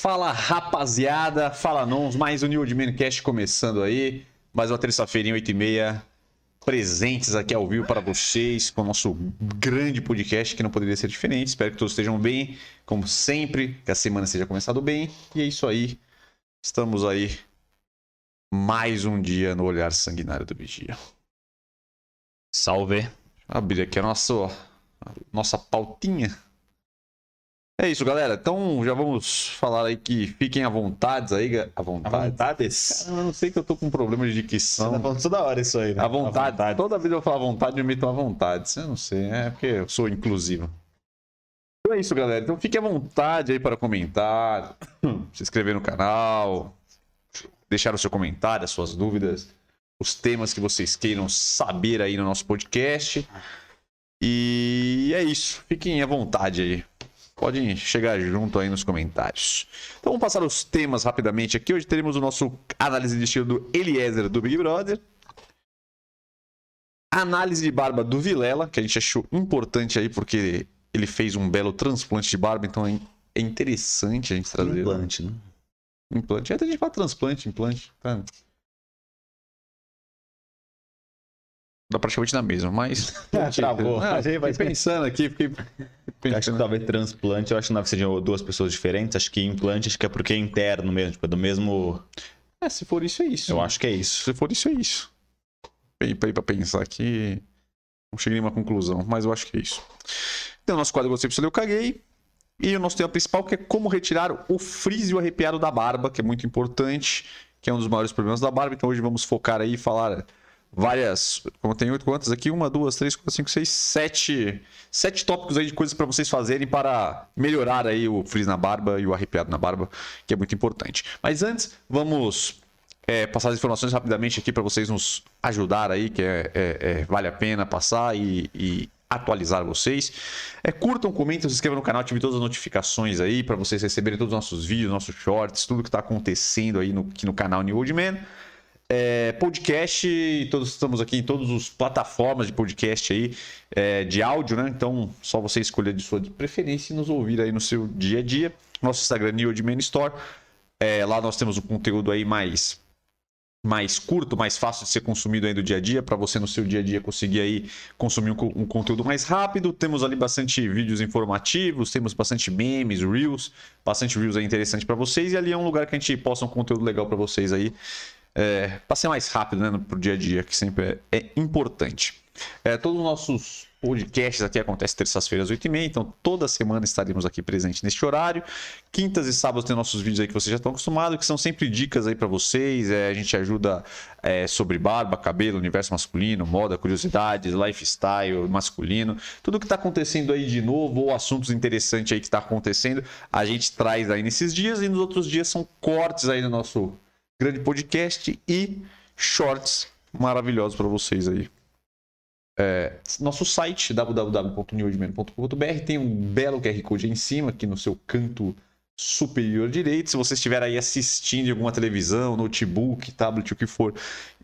Fala rapaziada, fala nons, mais um New Old Man Cast começando aí. Mais uma terça-feira em 8h30, presentes aqui ao vivo para vocês com o nosso grande podcast que não poderia ser diferente. Espero que todos estejam bem, como sempre, que a semana seja começado bem. E é isso aí, estamos aí mais um dia no olhar sanguinário do vigia. Salve. Abrir aqui a nossa, a nossa pautinha. É isso, galera. Então já vamos falar aí que fiquem à vontade aí. À À vontade. vontades. Cara, eu não sei que eu tô com problema de Você dicção. tá falando toda hora isso aí, né? À vontade. Toda vez eu falo à vontade, eu meto à vontade. Eu não sei, é porque eu sou inclusivo. Então é isso, galera. Então fique à vontade aí para comentar, se inscrever no canal, deixar o seu comentário, as suas dúvidas, os temas que vocês queiram saber aí no nosso podcast. E é isso. Fiquem à vontade aí. Podem chegar junto aí nos comentários. Então vamos passar os temas rapidamente aqui. Hoje teremos o nosso análise de estilo do Eliezer do Big Brother. Análise de barba do Vilela, que a gente achou importante aí porque ele fez um belo transplante de barba, então é é interessante a gente trazer. Implante, né? Implante. É, a gente fala transplante, implante. Tá. Dá praticamente na mesma, mas. Travou. Não, A gente vai- fiquei pensando aqui, fiquei Eu acho que pensando. talvez transplante, eu acho que não sejam duas pessoas diferentes. Acho que implante, acho que é porque é interno mesmo, tipo, é do mesmo. É, se for isso, é isso. Eu acho que é isso. Se for isso, é isso. Bem, pra, pra pensar aqui. Não cheguei a nenhuma conclusão, mas eu acho que é isso. Então, nosso quadro Gostei Precisa Eu Caguei. E o nosso tema principal, que é como retirar o frizz e o arrepiado da barba, que é muito importante, que é um dos maiores problemas da barba. Então, hoje vamos focar aí e falar várias. Como tem oito quantas aqui? Uma, duas, três, quatro, cinco, seis, sete. Sete tópicos aí de coisas para vocês fazerem para melhorar aí o frizz na barba e o arrepiado na barba, que é muito importante. Mas antes, vamos é, passar as informações rapidamente aqui para vocês nos ajudar aí, que é, é- é- vale a pena passar e, e atualizar vocês. É, curtam, comentem, se inscrevam no canal, ativem todas as notificações aí para vocês receberem todos os nossos vídeos, nossos shorts, tudo que está acontecendo aí no, aqui no canal New Old Man. É, podcast, todos estamos aqui em todas as plataformas de podcast aí, é, de áudio, né? Então, só você escolher de sua preferência e nos ouvir aí no seu dia a dia. Nosso Instagram, New Old Man Store. É, lá nós temos um conteúdo aí mais mais curto, mais fácil de ser consumido aí do dia a dia, para você no seu dia a dia conseguir aí consumir um, um conteúdo mais rápido. Temos ali bastante vídeos informativos, temos bastante memes, reels, bastante reels aí interessante para vocês e ali é um lugar que a gente posta um conteúdo legal para vocês aí, é, para ser mais rápido, né, no- pro dia a dia, que sempre é, é importante. É, todos os nossos podcasts aqui acontecem terças-feiras, 8h30, então toda semana estaremos aqui presentes neste horário. Quintas e sábados tem nossos vídeos aí que vocês já estão acostumados, que são sempre dicas aí para vocês. É, a gente ajuda é, sobre barba, cabelo, universo masculino, moda, curiosidades, lifestyle masculino, tudo que está acontecendo aí de novo ou assuntos interessantes aí que está acontecendo, a gente traz aí nesses dias e nos outros dias são cortes aí no nosso grande podcast e shorts maravilhosos para vocês aí. É, nosso site www.newedman.com.br tem um belo QR Code aí em cima, aqui no seu canto superior direito. Se você estiver aí assistindo em alguma televisão, notebook, tablet, o que for,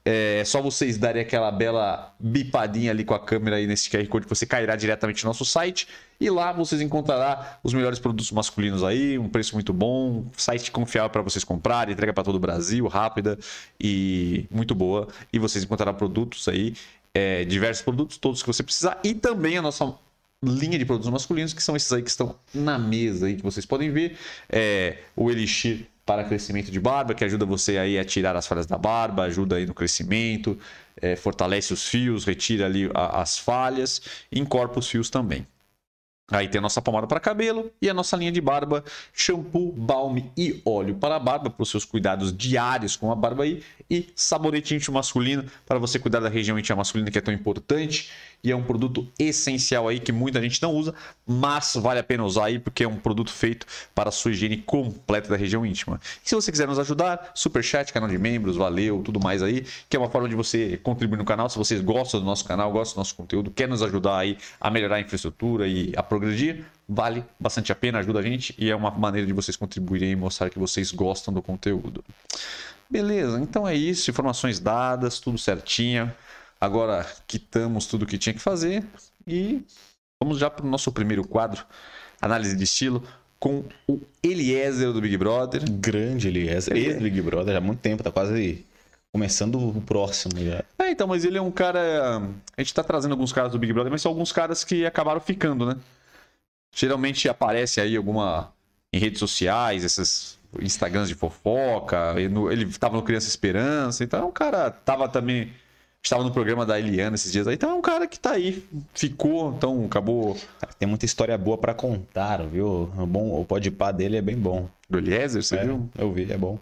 é só vocês darem aquela bela bipadinha ali com a câmera aí nesse QR Code que você cairá diretamente no nosso site. E lá vocês encontrarão os melhores produtos masculinos aí, um preço muito bom, site confiável para vocês comprarem, entrega para todo o Brasil, rápida e muito boa. E vocês encontrarão produtos aí, é, diversos produtos, todos que você precisar. E também a nossa linha de produtos masculinos, que são esses aí que estão na mesa aí, que vocês podem ver. É, o Elixir para crescimento de barba, que ajuda você aí a tirar as falhas da barba, ajuda aí no crescimento, é, fortalece os fios, retira ali a- as falhas, encorpa os fios também. Aí tem a nossa pomada para cabelo e a nossa linha de barba, shampoo, balme e óleo para a barba, para os seus cuidados diários com a barba aí. E sabonete íntimo masculino, para você cuidar da região íntima masculina que é tão importante. E é um produto essencial aí que muita gente não usa, mas vale a pena usar aí porque é um produto feito para a sua higiene completa da região íntima. E se você quiser nos ajudar, superchat, canal de membros, valeu, tudo mais aí, que é uma forma de você contribuir no canal. Se vocês gostam do nosso canal, gostam do nosso conteúdo, quer nos ajudar aí a melhorar a infraestrutura e a progredir, vale bastante a pena, ajuda a gente e é uma maneira de vocês contribuírem e mostrar que vocês gostam do conteúdo. Beleza, então é isso, informações dadas, tudo certinho. Agora quitamos tudo que tinha que fazer e vamos já para o nosso primeiro quadro, análise de estilo, com o Eliezer do Big Brother. Grande Eliezer. Ele- Ex-Big Brother há muito tempo, tá quase começando o próximo já. É, então, mas ele é um cara. A gente tá trazendo alguns caras do Big Brother, mas são alguns caras que acabaram ficando, né? Geralmente aparece aí alguma. em redes sociais, esses Instagrams de fofoca. Ele, no- ele tava no Criança Esperança, então é um cara. Tava também. Estava no programa da Eliana esses dias aí, então é um cara que tá aí, ficou, então acabou. Tem muita história boa pra contar, viu? O, bom, o podpar dele é bem bom. Do Eliezer, você É, viu? eu vi, é bom.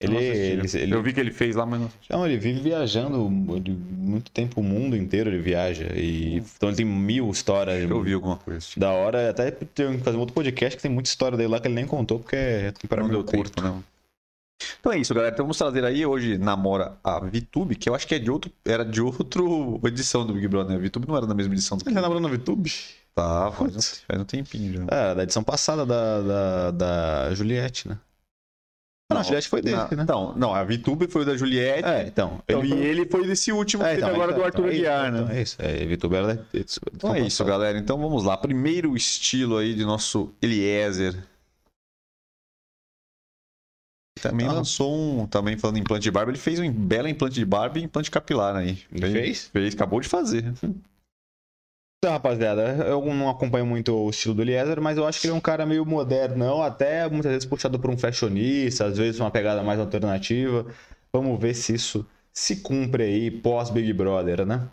Ele, ele, ele, Eu vi que ele fez lá, mas não. Não, ele vive viajando muito tempo, o mundo inteiro ele viaja. E, então ele tem mil histórias. Eu vi alguma coisa. Tipo, Da hora, até tem que fazer um outro podcast que tem muita história dele lá que ele nem contou, porque é para não meu deu curto. tempo, não. Então é isso, galera. Então vamos trazer aí hoje namora a VTube, que eu acho que é de outro, era de outro edição do Big Brother, né? A VTube não era da mesma edição do Ele tá namorando no VTube? Tá, faz um, faz um tempinho já. É, da edição passada da, da, da Juliette, né? Ah, não, a Juliette foi dele, não, né? Não, não, a VTube foi da Juliette. É, então. Então, e ele foi desse último que É, teve então, agora então, do Arthur então, é isso, Aguiar, então, né? É isso, é, VTube era da Então é isso, galera. Então vamos lá. Primeiro estilo aí de nosso Eliezer. Também Ah. lançou um. Também falando em implante de barba, ele fez um belo implante de barba e implante capilar aí. Ele fez? Fez, acabou de fazer. Então, rapaziada, eu não acompanho muito o estilo do Eliezer, mas eu acho que ele é um cara meio modernão, até muitas vezes puxado por um fashionista, às vezes uma pegada mais alternativa. Vamos ver se isso se cumpre aí pós Big Brother, né?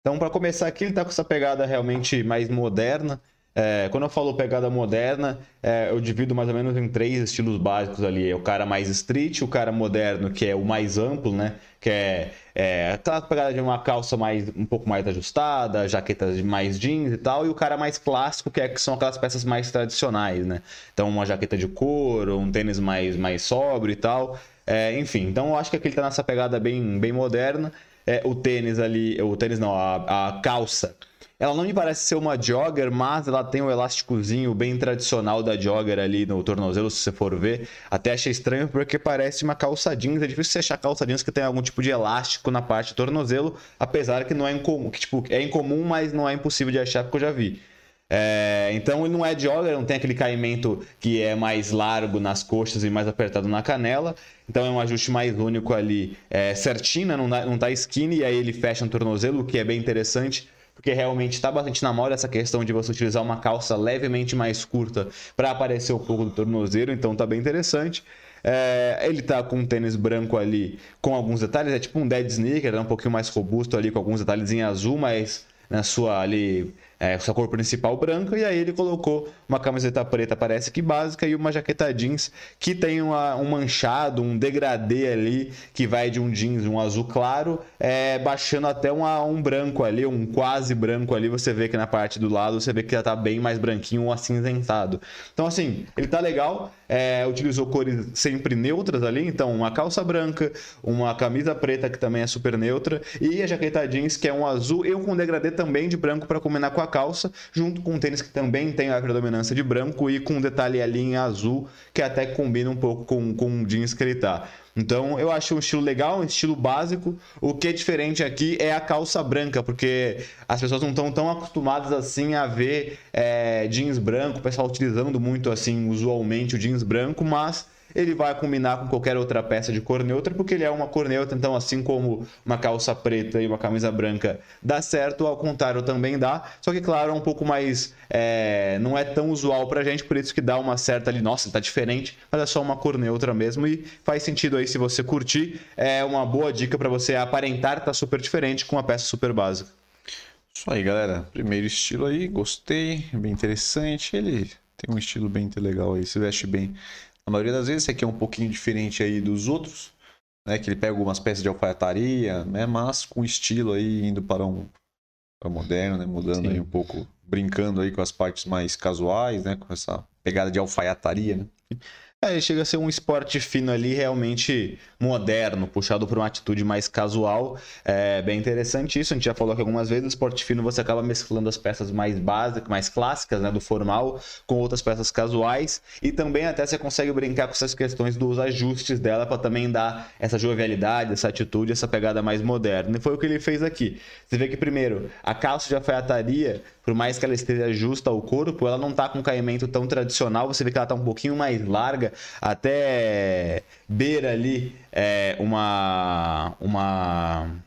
Então, para começar aqui, ele tá com essa pegada realmente mais moderna. É, quando eu falo pegada moderna, é, eu divido mais ou menos em três estilos básicos ali. É o cara mais street, o cara moderno, que é o mais amplo, né? Que é, é aquela pegada de uma calça mais, um pouco mais ajustada, jaquetas de mais jeans e tal, e o cara mais clássico, que, é, que são aquelas peças mais tradicionais, né? Então, uma jaqueta de couro, um tênis mais, mais sóbrio e tal. É, enfim, então eu acho que aqui ele tá nessa pegada bem, bem moderna. É, o tênis ali, o tênis não, a, a calça. Ela não me parece ser uma jogger, mas ela tem o elásticozinho bem tradicional da jogger ali no tornozelo, se você for ver. Até achei estranho porque parece uma calça jeans. É difícil você achar calça jeans que tem algum tipo de elástico na parte do tornozelo, apesar que não é incomum, que tipo, é incomum, mas não é impossível de achar porque eu já vi. É, então ele não é jogger, não tem aquele caimento que é mais largo nas coxas e mais apertado na canela. Então é um ajuste mais único ali, é, certinho, né? não, não tá skinny, e aí ele fecha no tornozelo, o que é bem interessante. Porque realmente está bastante na moda essa questão de você utilizar uma calça levemente mais curta para aparecer um pouco do tornozelo, então tá bem interessante. É, ele tá com um tênis branco ali com alguns detalhes, é tipo um dead sneaker, é um pouquinho mais robusto ali com alguns detalhes em azul, mas na sua ali é, sua cor principal branca e aí ele colocou uma camiseta preta parece que básica e uma jaqueta jeans que tem uma- um manchado um degradê ali que vai de um jeans um azul claro é, baixando até uma- um branco ali um quase branco ali você vê que na parte do lado você vê que já tá bem mais branquinho um acinzentado. Então assim ele tá legal é, utilizou cores sempre neutras ali então uma calça branca uma camisa preta que também é super neutra e a jaqueta jeans que é um azul e com degradê também de branco para combinar com a calça, junto com um tênis que também tem a predominância de branco e com um detalhe ali em azul que até combina um pouco com, com o jeans que ele tá. Então eu acho um estilo legal, um estilo básico. O que é diferente aqui é a calça branca, porque as pessoas não estão tão acostumadas assim a ver é, jeans branco, o pessoal utilizando muito assim usualmente o jeans branco, mas ele vai combinar com qualquer outra peça de cor neutra, porque ele é uma cor neutra, então assim como uma calça preta e uma camisa branca dá certo, ao contrário também dá, só que claro, é um pouco mais, é, não é tão usual pra gente, por isso que dá uma certa ali, nossa, tá diferente, mas é só uma cor neutra mesmo e faz sentido aí se você curtir, é uma boa dica pra você aparentar tá super diferente com uma peça super básica. Isso aí, galera. Primeiro estilo aí, gostei, bem interessante. Ele tem um estilo bem legal aí, se veste bem. Na maioria das vezes, esse aqui é um pouquinho diferente aí dos outros, né? Que ele pega algumas peças de alfaiataria, né? Mas com estilo aí, indo para um para moderno, né? Mudando Sim. aí um pouco, brincando aí com as partes mais casuais, né? Com essa pegada de alfaiataria, né? É, chega a ser um esporte fino ali, realmente moderno, puxado por uma atitude mais casual. É bem interessante isso. A gente já falou aqui algumas vezes, o esporte fino você acaba mesclando as peças mais básicas, mais clássicas, né, do formal, com outras peças casuais. E também até você consegue brincar com essas questões dos ajustes dela para também dar essa jovialidade, essa atitude, essa pegada mais moderna. E foi o que ele fez aqui. Você vê que primeiro, a calça de alfaiataria por mais que ela esteja justa ao corpo, ela não tá com um caimento tão tradicional. Você vê que ela tá um pouquinho mais larga, até beira ali é, uma uma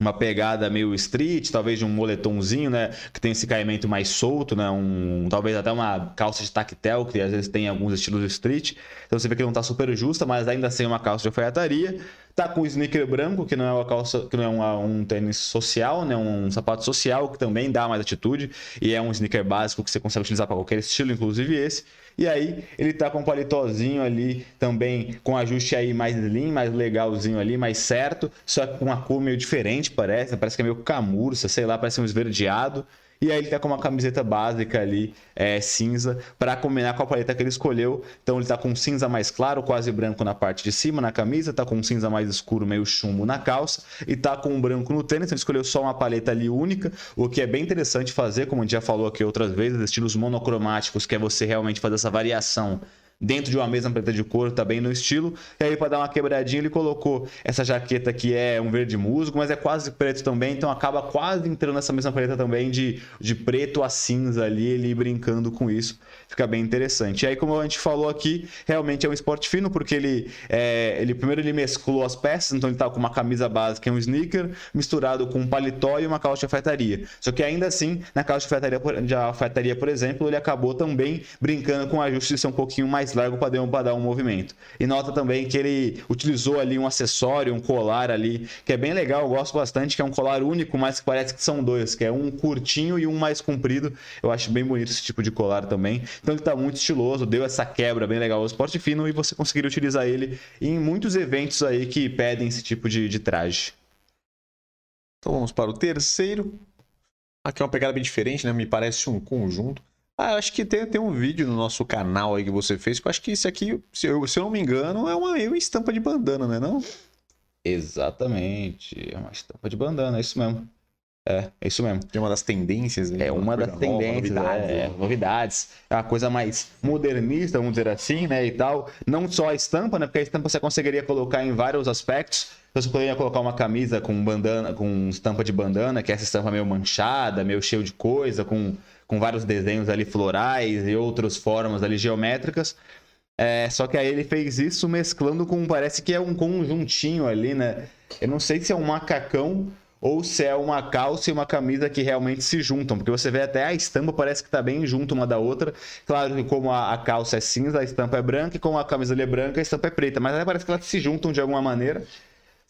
uma pegada meio street, talvez de um moletomzinho, né, que tem esse caimento mais solto, né, um talvez até uma calça de tactel, que às vezes tem alguns estilos street. Então você vê que não tá super justa, mas ainda assim é uma calça de alfaiataria. Tá com o sneaker branco, que não é uma calça, que não é uma, um tênis social, né? Um sapato social que também dá mais atitude e é um sneaker básico que você consegue utilizar para qualquer estilo, inclusive esse. E aí ele tá com um paletózinho ali também com ajuste aí mais slim, mais legalzinho ali, mais certo, só que com uma cor meio diferente, parece, parece que é meio camurça, sei lá, parece um esverdeado. E aí ele tá com uma camiseta básica ali, é, cinza, para combinar com a paleta que ele escolheu. Então ele tá com um cinza mais claro, quase branco na parte de cima na camisa, tá com um cinza mais escuro, meio chumbo na calça, e tá com um branco no tênis. Então ele escolheu só uma paleta ali única, o que é bem interessante fazer, como a gente já falou aqui outras vezes, estilos monocromáticos, que é você realmente fazer essa variação dentro de uma mesma preta de couro, tá bem no estilo. E aí, para dar uma quebradinha, ele colocou essa jaqueta que é um verde musgo, mas é quase preto também, então acaba quase entrando nessa mesma paleta também de, de preto a cinza ali, ele brincando com isso. Fica bem interessante. E aí, como a gente falou aqui, realmente é um esporte fino, porque ele, é, ele primeiro ele mesclou as peças, então ele tá com uma camisa básica e um sneaker, misturado com um paletó e uma calça de alfaiataria. Só que ainda assim, na calça de alfaiataria, de alfaiataria, por exemplo, ele acabou também brincando com o ajuste de ser um pouquinho mais largo para dar um movimento. E nota também que ele utilizou ali um acessório, um colar ali, que é bem legal, eu gosto bastante, que é um colar único, mas que parece que são dois, que é um curtinho e um mais comprido. Eu acho bem bonito esse tipo de colar também. Então ele está muito estiloso, deu essa quebra bem legal ao esporte fino e você conseguiria utilizar ele em muitos eventos aí que pedem esse tipo de, de traje. Então vamos para o terceiro. Aqui é uma pegada bem diferente, né? Me parece um conjunto. Ah, acho que tem, tem um vídeo no nosso canal aí que você fez, que eu acho que esse aqui, se eu, se eu não me engano, é uma, uma estampa de bandana, né não? Exatamente, é uma estampa de bandana, é isso mesmo. É, é isso mesmo. É uma das tendências. Né? É uma das tendências, nova, novidades, é, né? novidades. É uma coisa mais modernista, vamos dizer assim, né, e tal. Não só a estampa, né, porque a estampa você conseguiria colocar em vários aspectos. Você poderia colocar uma camisa com bandana, com estampa de bandana, que é essa estampa meio manchada, meio cheio de coisa, com com vários desenhos ali florais e outras formas ali geométricas. É, só que aí ele fez isso mesclando com, parece que é um conjuntinho ali, né? Eu não sei se é um macacão ou se é uma calça e uma camisa que realmente se juntam, porque você vê até a estampa parece que tá bem junto uma da outra. Claro que como a, a calça é cinza, a estampa é branca, e como a camisa é branca, a estampa é preta, mas aí parece que elas se juntam de alguma maneira.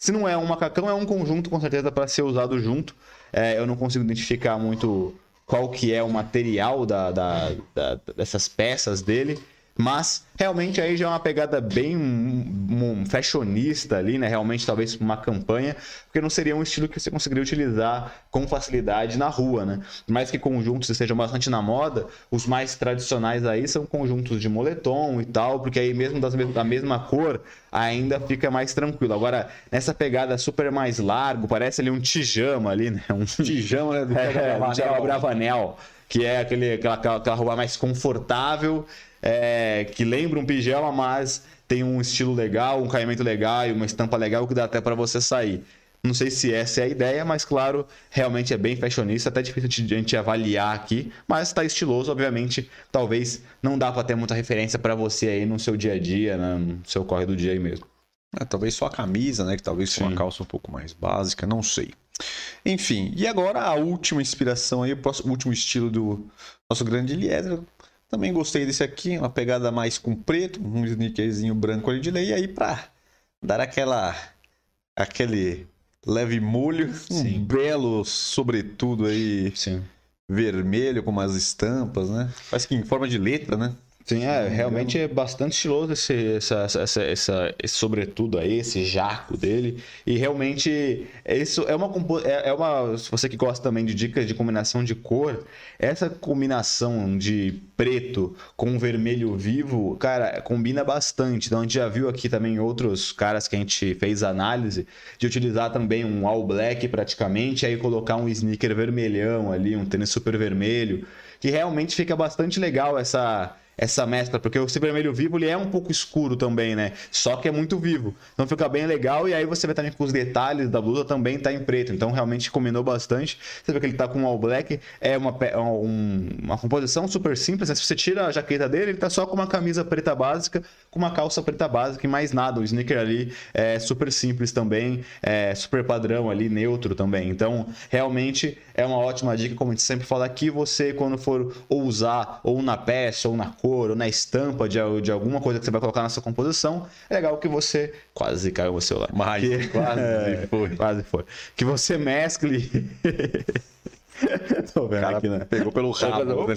Se não é um macacão, é um conjunto com certeza para ser usado junto. É, eu não consigo identificar muito qual que é o material da, da, da, dessas peças dele. Mas realmente aí já é uma pegada bem um, um fashionista ali, né? Realmente talvez uma campanha, porque não seria um estilo que você conseguiria utilizar com facilidade na rua, né? Por mais que conjuntos estejam bastante na moda, os mais tradicionais aí são conjuntos de moletom e tal, porque aí mesmo das, da mesma cor ainda fica mais tranquilo. Agora, nessa pegada super mais largo, parece ali um tijama ali, né? Um tijama, né? Do é, Bravanel, que é aquele, aquela, aquela roupa mais confortável é, que lembra um pijama, mas tem um estilo legal, um caimento legal e uma estampa legal que dá até para você sair. Não sei se essa é a ideia, mas claro, realmente é bem fashionista, até difícil de a gente avaliar aqui, mas está estiloso, obviamente. Talvez não dá para ter muita referência para você aí no seu dia a dia, né? no seu corre do dia aí mesmo. É, talvez só a camisa, né? Que talvez seja uma calça um pouco mais básica, não sei. Enfim, e agora a última inspiração aí, o, próximo, o último estilo do nosso grande Eliezer, também gostei desse aqui, uma pegada mais com preto, um sneakerzinho branco ali de lei, e aí pra dar aquela aquele leve molho, Sim. um belo sobretudo aí Sim. vermelho com umas estampas, né? Parece que em forma de letra, né? Sim, é, realmente é bastante estiloso esse, essa, essa, essa, esse sobretudo aí, esse jaco dele. E realmente, isso é uma, é, é uma. Se você que gosta também de dicas de combinação de cor, essa combinação de preto com vermelho vivo, cara, combina bastante. Então a gente já viu aqui também outros caras que a gente fez análise de utilizar também um all black praticamente, aí colocar um sneaker vermelhão ali, um tênis super vermelho, que realmente fica bastante legal essa essa mescla, porque o vermelho vivo ele é um pouco escuro também, né? Só que é muito vivo. Então fica bem legal e aí você vê também que os detalhes da blusa também tá em preto. Então realmente combinou bastante. Você vê que ele tá com um all black, é uma, um, uma composição super simples. Né? Se você tira a jaqueta dele, ele tá só com uma camisa preta básica, com uma calça preta básica e mais nada. O sneaker ali é super simples também, é super padrão ali, neutro também. Então realmente é uma ótima dica, como a gente sempre fala aqui, você quando for ou usar ou na peça ou na cor ou na estampa de, de alguma coisa que você vai colocar na sua composição, é legal que você. Quase caiu o celular. Mas que... quase é, foi. Quase foi. Que você mescle. Tô vendo cara aqui, né? Pegou pelo rabo. o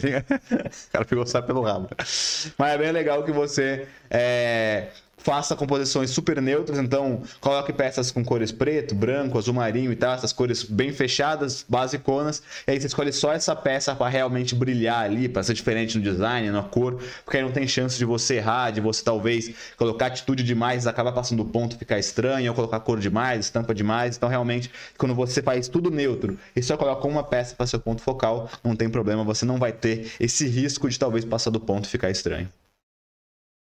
cara pegou sabe pelo rabo. Mas é bem legal que você é, faça composições super neutras, então coloque peças com cores preto, branco, azul marinho e tal, essas cores bem fechadas, basiconas, e aí você escolhe só essa peça para realmente brilhar ali, para ser diferente no design, na cor, porque aí não tem chance de você errar, de você talvez colocar atitude demais, acabar passando do ponto, ficar estranho, ou colocar cor demais, estampa demais, então realmente quando você faz tudo neutro e só coloca uma peça para seu ponto focal, não tem problema, você não vai ter esse risco de talvez passar do ponto e ficar estranho.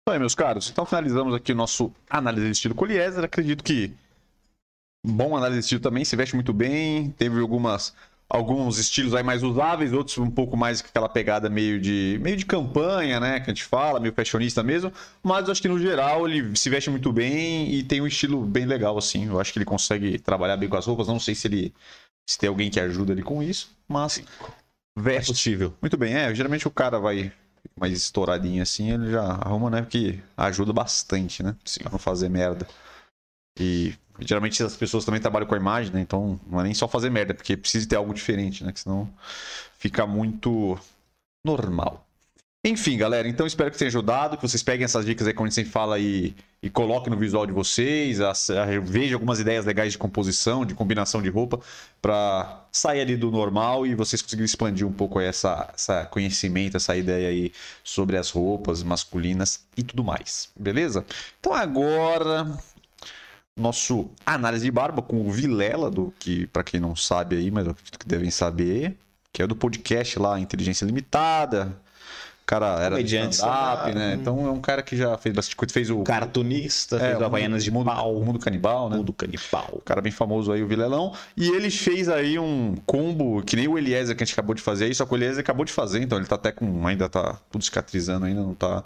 Então aí, meus caros, então finalizamos aqui o nosso análise de estilo Coliezer. Acredito que bom análise de estilo também, se veste muito bem, teve algumas alguns estilos aí mais usáveis, outros um pouco mais com aquela pegada meio de meio de campanha, né, que a gente fala, meio fashionista mesmo, mas eu acho que no geral ele se veste muito bem e tem um estilo bem legal assim. Eu acho que ele consegue trabalhar bem com as roupas, não sei se ele se tem alguém que ajuda ele com isso, mas veste. É. Muito bem, é, geralmente o cara vai mais estouradinho assim, ele já arruma, né? Porque ajuda bastante, né? Sim. Pra não fazer merda. E geralmente as pessoas também trabalham com a imagem, né? Então não é nem só fazer merda, porque precisa ter algo diferente, né? Que senão fica muito normal. Enfim, galera, então espero que tenha ajudado, que vocês peguem essas dicas aí, como a gente fala, e, e coloquem no visual de vocês, vejam algumas ideias legais de composição, de combinação de roupa, para sair ali do normal e vocês conseguirem expandir um pouco essa, essa conhecimento, essa ideia aí sobre as roupas masculinas e tudo mais, beleza? Então agora, nosso análise de barba com o Vilela, do que, para quem não sabe aí, mas eu acredito que devem saber, que é do podcast lá, Inteligência Limitada, cara era stand-up, né? Então é um cara que já fez bastante coisa. Fez o. Cartunista, é, fez o Havaianas de mundo, Pau. Mundo Canibal, né? Mundo Canibal. O cara bem famoso aí, o Vilelão. E ele fez aí um combo, que nem o Eliezer que a gente acabou de fazer aí, só que o Eliezer acabou de fazer, então ele tá até com. Ainda tá tudo cicatrizando ainda, não tá.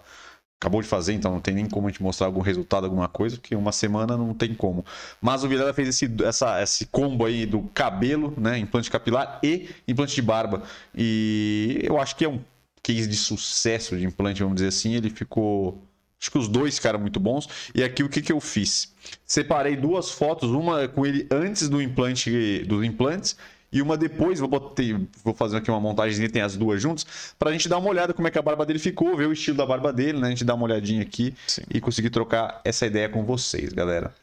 Acabou de fazer, então não tem nem como a gente mostrar algum resultado, alguma coisa, porque uma semana não tem como. Mas o Vilela fez esse, essa, esse combo aí do cabelo, né? Implante capilar e implante de barba. E eu acho que é um case de sucesso de implante, vamos dizer assim, ele ficou. Acho que os dois ficaram muito bons. E aqui o que, que eu fiz? Separei duas fotos, uma com ele antes do implante dos implantes e uma depois. Vou, botar, vou fazer aqui uma montagem tem as duas juntas, para a gente dar uma olhada como é que a barba dele ficou, ver o estilo da barba dele, né? A gente dar uma olhadinha aqui Sim. e conseguir trocar essa ideia com vocês, galera.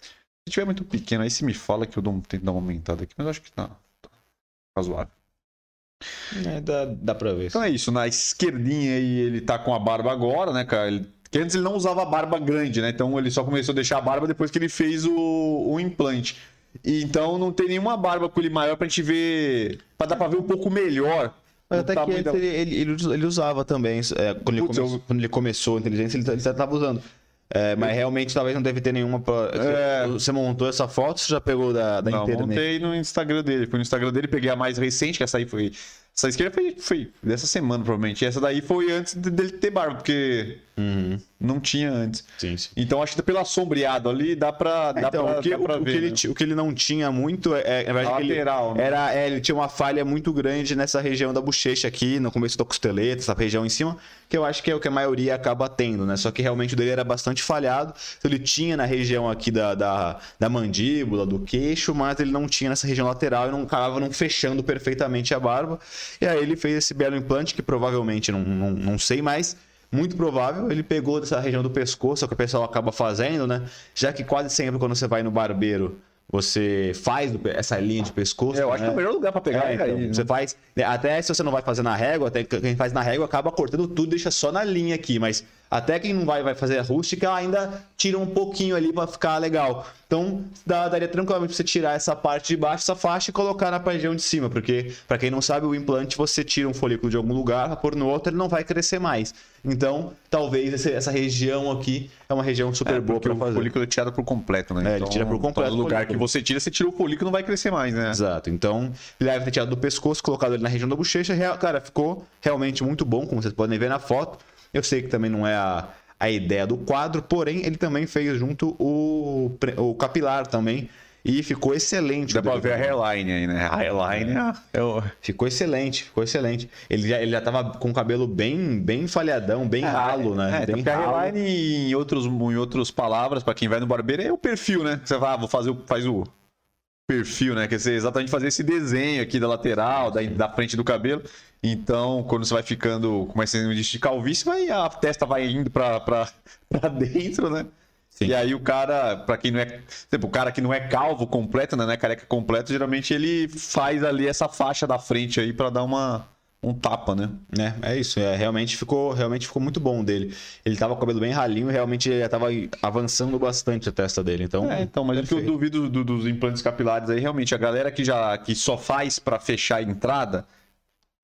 Se tiver muito pequeno, aí se me fala que eu dou, tento dar uma aumentada aqui, mas acho que tá, tá razoável. É, dá, dá pra ver. Então é isso, na esquerdinha aí ele tá com a barba agora, né, cara? Ele, que antes ele não usava barba grande, né? Então ele só começou a deixar a barba depois que ele fez o, o implante. E, então não tem nenhuma barba com ele maior pra gente ver. Pra dar pra ver um pouco melhor. Mas até que da... ele, ele, ele, usava também. É, quando, Putz, ele come... eu... quando ele começou a inteligência, ele, ele já tava usando. É, mas realmente talvez não deve ter nenhuma. É... Você montou essa foto ou já pegou da, da não, internet? montei no Instagram dele. Fui no Instagram dele, peguei a mais recente, que essa aí foi. Essa esquerda foi, foi dessa semana, provavelmente. E essa daí foi antes dele ter barba, porque Uhum. Não tinha antes. Sim, sim. Então acho que pelo assombreado ali dá pra, dá então, pra, o, que, dá pra o, ver, que ele, né? o que ele não tinha muito é, é lateral, ele, né? era, é, ele tinha uma falha muito grande nessa região da bochecha aqui, no começo da costeleta, essa região em cima, que eu acho que é o que a maioria acaba tendo, né? Só que realmente o dele era bastante falhado. Então, ele tinha na região aqui da, da, da mandíbula, do queixo, mas ele não tinha nessa região lateral e não acabava não fechando perfeitamente a barba. E aí ele fez esse belo implante que provavelmente não, não, não sei mais muito provável, ele pegou dessa região do pescoço, é o que o pessoal acaba fazendo, né? Já que quase sempre quando você vai no barbeiro, você faz essa linha de pescoço. É, eu acho né? que é o melhor lugar para pegar é, então, aí, Você faz. Até se você não vai fazer na régua, até quem faz na régua acaba cortando tudo, deixa só na linha aqui. Mas até quem não vai, vai fazer a rústica ainda tira um pouquinho ali para ficar legal. Então dá, daria tranquilamente pra você tirar essa parte de baixo, essa faixa e colocar na região de cima. Porque, para quem não sabe, o implante você tira um folículo de algum lugar, pôr no outro, ele não vai crescer mais. Então, talvez essa região aqui é uma região super é, boa para fazer. O folículo é tirado por completo, né? É, então, ele tira por completo. Todo lugar que você tira, você tira o folículo não vai crescer mais, né? Exato. Então, ele deve ter tirado do pescoço, colocado ali na região da bochecha. Cara, ficou realmente muito bom, como vocês podem ver na foto. Eu sei que também não é a a ideia do quadro, porém ele também fez junto o, o capilar também. E ficou excelente. Dá pra ver a hairline aí, né? A hairline é. é ficou excelente, ficou excelente. Ele já, ele já tava com o cabelo bem, bem falhadão, bem é, ralo, né? É, bem ralo. a hairline, em, outros, em outras palavras, para quem vai no barbeiro, é o perfil, né? Você vai, ah, vou fazer o, faz o perfil, né? Quer dizer, exatamente fazer esse desenho aqui da lateral, da, da frente do cabelo. Então, quando você vai ficando, começando a de calvície, vai, a testa vai indo para dentro, né? Sim. E aí o cara, para quem não é, tipo, o cara que não é calvo completo, né, não é careca completo, geralmente ele faz ali essa faixa da frente aí para dar uma um tapa, né? É, é isso, é, realmente ficou, realmente ficou muito bom dele. Ele tava com o cabelo bem ralinho, realmente tava avançando bastante a testa dele, então. É, então, mas o que eu duvido do, dos implantes capilares aí, realmente a galera que já que só faz para fechar a entrada,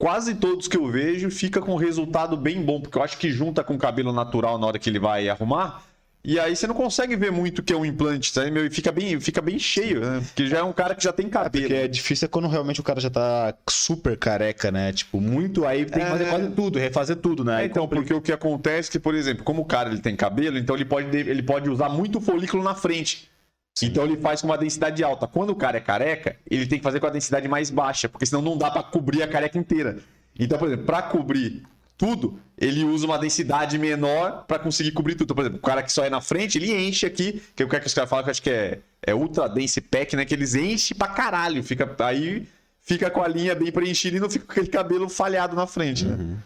quase todos que eu vejo fica com resultado bem bom, porque eu acho que junta com o cabelo natural na hora que ele vai arrumar. E aí você não consegue ver muito que é um implante, sabe? Meu, fica bem, fica bem cheio, né? Porque já é um cara que já tem cabelo. É porque é difícil é quando realmente o cara já tá super careca, né? Tipo, muito aí tem que fazer é... quase tudo, refazer tudo, né? É, então, complica. porque o que acontece é que, por exemplo, como o cara ele tem cabelo, então ele pode, ele pode usar muito folículo na frente. Sim. Então ele faz com uma densidade alta. Quando o cara é careca, ele tem que fazer com a densidade mais baixa, porque senão não dá para cobrir a careca inteira. Então, por exemplo, para cobrir tudo, ele usa uma densidade menor para conseguir cobrir tudo. Então, por exemplo, o cara que só é na frente, ele enche aqui, que é o que os caras falam que eu acho que é, é ultra dense pack, né? Que eles enchem pra caralho. Fica, aí fica com a linha bem preenchida e não fica com aquele cabelo falhado na frente, né? Uhum.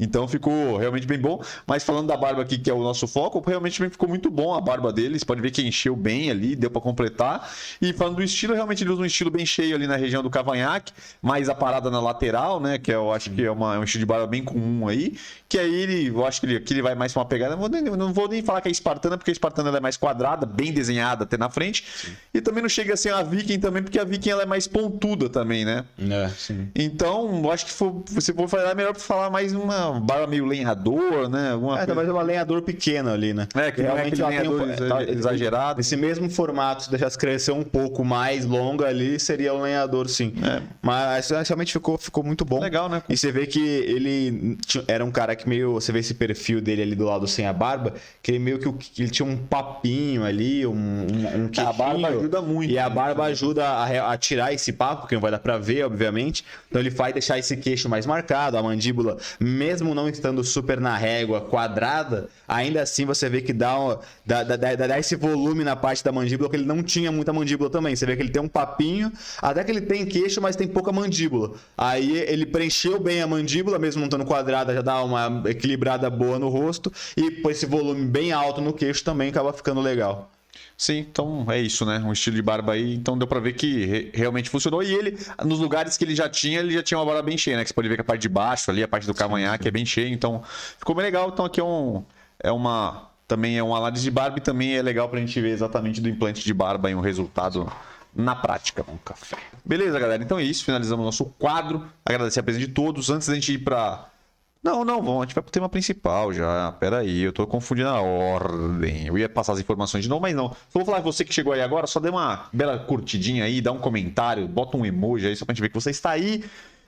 Então ficou realmente bem bom. Mas falando da barba aqui, que é o nosso foco, realmente ficou muito bom a barba deles. Pode ver que encheu bem ali, deu para completar. E falando do estilo, realmente ele usa um estilo bem cheio ali na região do cavanhaque, mais a parada na lateral, né? Que eu acho que é, uma, é um estilo de barba bem comum aí. Que aí ele, eu acho que ele, aqui ele vai mais pra uma pegada. Não vou, nem, não vou nem falar que é espartana, porque a espartana é mais quadrada, bem desenhada até na frente. Sim. E também não chega a ser a viking também, porque a viking ela é mais pontuda também, né? É, sim. Então, eu acho que for, se for falar, é melhor falar mais uma barba meio lenhador, né? Alguma é, talvez uma lenhador pequena ali, né? É, que realmente não é lenhador um... Tá, exagerado. Esse mesmo formato, se deixasse crescer um pouco mais longa ali, seria um lenhador, sim. É. Mas realmente ficou, ficou muito bom. Legal, né? E você vê que ele era um cara que meio... Você vê esse perfil dele ali do lado sem a barba, que ele meio que ele tinha um papinho ali, um, um, um A barba ajuda muito. E a barba ajuda a, a tirar esse papo, que não vai dar pra ver, obviamente. Então ele faz deixar esse queixo mais marcado, a mandíbula, mesmo não estando super na régua quadrada, ainda assim você vê que dá, dá, dá, dá, dá esse volume na parte da mandíbula, que ele não tinha muita mandíbula também. Você vê que ele tem um papinho, até que ele tem queixo, mas tem pouca mandíbula. Aí ele preencheu bem a mandíbula, mesmo não estando quadrada, já dá uma equilibrada boa no rosto, e com esse volume bem alto no queixo também acaba ficando legal. Sim, então é isso, né? Um estilo de barba aí. Então deu pra ver que re realmente funcionou. E ele, nos lugares que ele já tinha, ele já tinha uma barba bem cheia, né? Que você pode ver que a parte de baixo ali, a parte do cavanhaque é bem cheia. Então ficou bem legal. Então aqui é um. É uma. Também é uma análise de barba e também é legal pra gente ver exatamente do implante de barba e o um resultado na prática. Um café. Beleza, galera? Então é isso. Finalizamos nosso quadro. Agradecer a presença de todos. Antes da gente ir pra não, não, vamos, a gente vai pro tema principal já. Pera aí, eu tô confundindo a ordem. Eu ia passar as informações de novo, mas não. Só vou falar você que chegou aí agora, só dê uma bela curtidinha aí, dá um comentário, bota um emoji aí só pra gente ver que você está aí.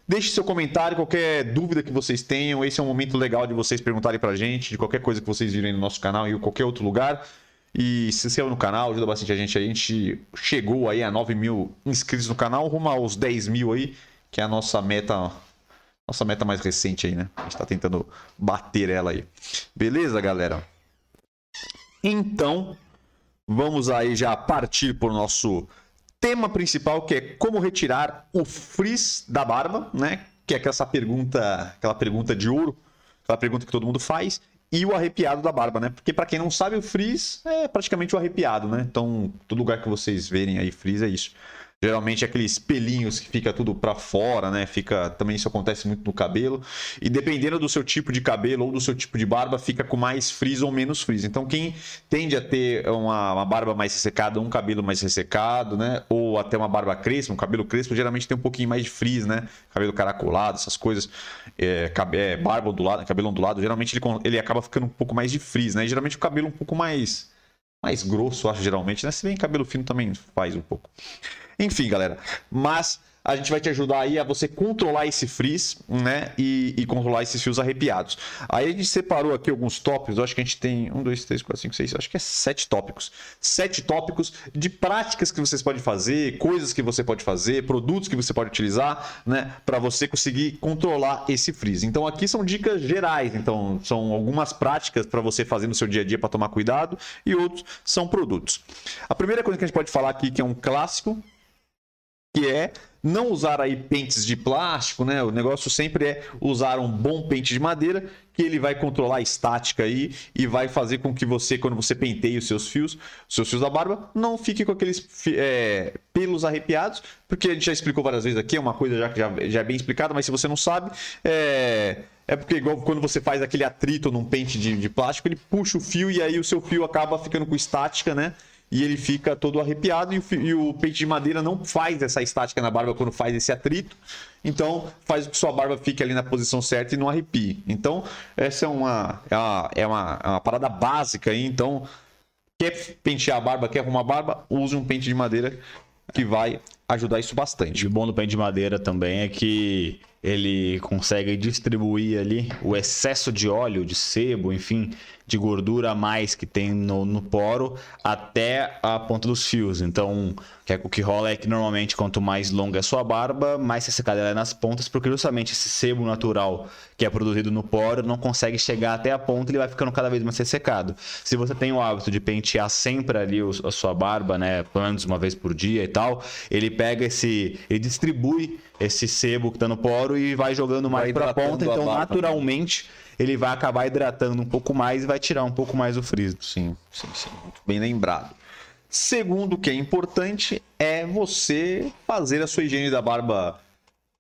Deixe seu comentário, qualquer dúvida que vocês tenham. Esse é um momento legal de vocês perguntarem pra gente, de qualquer coisa que vocês virem no nosso canal e em qualquer outro lugar. E se inscreva no canal, ajuda bastante a gente. A gente chegou aí a 9 mil inscritos no canal, rumo aos 10 mil aí, que é a nossa meta nossa meta mais recente aí, né? A gente tá tentando bater ela aí. Beleza, galera? Então, vamos aí já partir para o nosso tema principal, que é como retirar o frizz da barba, né? Que é essa pergunta, aquela pergunta de ouro, aquela pergunta que todo mundo faz. e o arrepiado da barba, né? Porque para quem não sabe, o frizz é praticamente o arrepiado, né? Então, todo lugar que vocês verem aí frizz é isso. Geralmente aqueles pelinhos que fica tudo para fora, né? Fica, também isso acontece muito no cabelo. E dependendo do seu tipo de cabelo ou do seu tipo de barba, fica com mais frizz ou menos frizz. Então quem tende a ter uma, uma barba mais ressecada, um cabelo mais ressecado, né? Ou até uma barba crespa, um cabelo crespo, geralmente tem um pouquinho mais de frizz, né? Cabelo caracolado, essas coisas. É, é, barba ondulada, cabelo ondulado, geralmente ele, ele acaba ficando um pouco mais de frizz, né? E geralmente o cabelo um pouco mais mais grosso, acho, geralmente, né? Se bem cabelo fino também faz um pouco. Enfim, galera. Mas a gente vai te ajudar aí a você controlar esse frizz, né? E, e, controlar esses fios arrepiados. Aí a gente separou aqui alguns tópicos. Eu acho que a gente tem um, dois, três, quatro, cinco, seis. Acho que é sete tópicos. Sete tópicos de práticas que vocês podem fazer, coisas que você pode fazer, produtos que você pode utilizar, né? Para você conseguir controlar esse frizz. Então aqui são dicas gerais. Então são algumas práticas para você fazer no seu dia a dia para tomar cuidado e outros são produtos. A primeira coisa que a gente pode falar aqui que é um clássico que é não usar aí pentes de plástico, né? O negócio sempre é usar um bom pente de madeira, que ele vai controlar a estática aí e vai fazer com que você, quando você penteie os seus fios, os seus fios da barba, não fique com aqueles é, pelos arrepiados, porque a gente já explicou várias vezes aqui, é uma coisa já que já, já é bem explicada, mas se você não sabe, é, é porque igual quando você faz aquele atrito num pente de, de plástico, ele puxa o fio e aí o seu fio acaba ficando com estática, né? E ele fica todo arrepiado e o, e o, pente de madeira não faz essa estática na barba quando faz esse atrito. Então faz com que sua barba fique ali na posição certa e não arrepie. Então essa é uma, é uma, é uma, é uma parada básica aí. Então quer pentear a barba, quer arrumar a barba, use um pente de madeira que vai ajudar isso bastante. O bom do pente de madeira também é que ele consegue distribuir ali o excesso de óleo, de sebo, enfim, de gordura a mais que tem no, no poro até a ponta dos fios. Então, o que rola é que normalmente quanto mais longa é a sua barba, mais ressecada ela é nas pontas, porque justamente esse sebo natural que é produzido no poro não consegue chegar até a ponta e ele vai ficando cada vez mais ressecado. Se você tem o hábito de pentear sempre ali a sua barba, né, pelo menos uma vez por dia e tal, ele pega esse, ele distribui esse sebo que está no poro e vai jogando mais para a ponta, então naturalmente ele vai acabar hidratando um pouco mais e vai tirar um pouco mais o frizz. Sim, sim, sim. Muito bem lembrado. Segundo, que é importante é você fazer a sua higiene da barba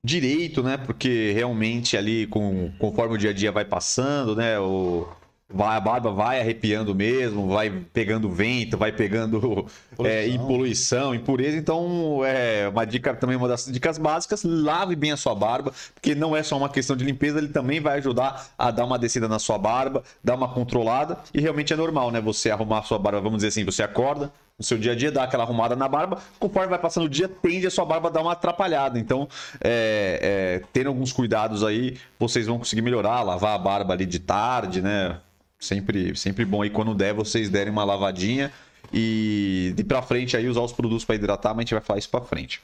direito, né? Porque realmente ali, com, conforme o dia a dia vai passando, né? O, vai, a barba vai arrepiando mesmo, vai pegando vento, vai pegando poluição, é, poluição impureza. Então, é uma dica também, uma das dicas básicas: lave bem a sua barba, porque não é só uma questão de limpeza, ele também vai ajudar a dar uma descida na sua barba, dar uma controlada. E realmente é normal, né? Você arrumar a sua barba, vamos dizer assim, você acorda, no seu dia a dia, dá aquela arrumada na barba. Conforme vai passando o dia, tende a sua barba a dar uma atrapalhada. Então, é, é, tendo alguns cuidados aí, vocês vão conseguir melhorar, lavar a barba ali de tarde, né? Sempre, sempre bom aí quando der, vocês derem uma lavadinha e de para frente aí usar os produtos para hidratar, mas a gente vai falar isso para frente.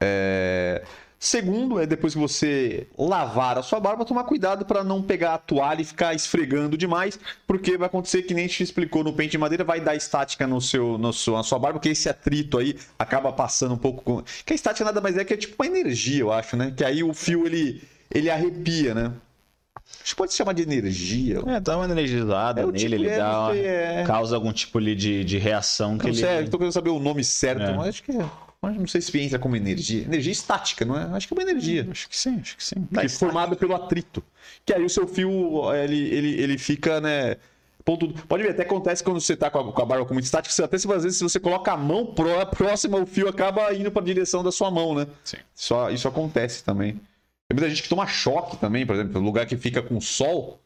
É... Segundo, é depois que você lavar a sua barba, tomar cuidado para não pegar a toalha e ficar esfregando demais, porque vai acontecer que nem gente explicou no pente de madeira, vai dar estática no seu, no seu, na sua barba, porque esse atrito aí acaba passando um pouco com. Que a estática nada mais é que é tipo uma energia, eu acho, né? Que aí o fio ele, ele arrepia, né? Acho que pode se chamar de energia. É, dá uma energizada é, nele, tipo, ele é, dá uma, é... causa algum tipo de, de reação que não ele... Sei, tô querendo saber o nome certo, é. mas acho que é. Mas não sei se entra como energia. Energia estática, não é? Acho que é uma energia. Acho que sim, acho que sim. Tá que formada pelo atrito. Que aí o seu fio, ele, ele, ele fica, né? Ponto... Pode ver, até acontece quando você tá com a, com a barba com muito estática, até se às vezes se você coloca a mão pró, próxima, o fio acaba indo para a direção da sua mão, né? Sim. Isso, isso acontece também. Tem muita gente que toma choque também, por exemplo, lugar que fica com sol,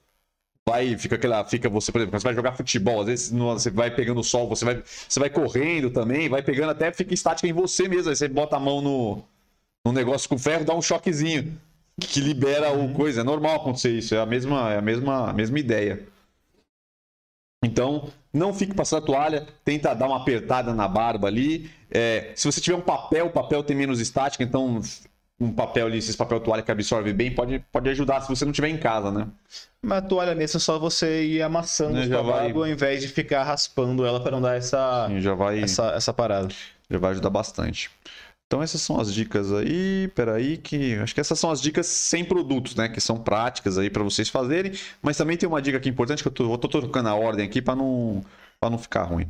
vai, fica aquela, fica você, por exemplo, você vai jogar futebol, às vezes você vai pegando o sol, você vai, você vai correndo também, vai pegando até fica estática em você mesmo, aí você bota a mão no, no negócio com ferro, dá um choquezinho que libera o coisa, é normal acontecer isso, é a mesma, é a mesma, a mesma ideia. Então, não fique passando a toalha, tenta dar uma apertada na barba ali. É, se você tiver um papel, o papel tem menos estática, então um papel ali, esses papel toalha que absorve bem, pode, pode ajudar se você não tiver em casa, né? Mas a toalha nessa é só você ir amassando né, vai... ao invés de ficar raspando ela para não dar essa, Sim, já vai... essa, essa parada. Já vai ajudar bastante. Então essas são as dicas aí, peraí, que acho que essas são as dicas sem produtos, né? Que são práticas aí para vocês fazerem. Mas também tem uma dica aqui importante que eu tô, eu tô trocando a ordem aqui para não para não ficar ruim.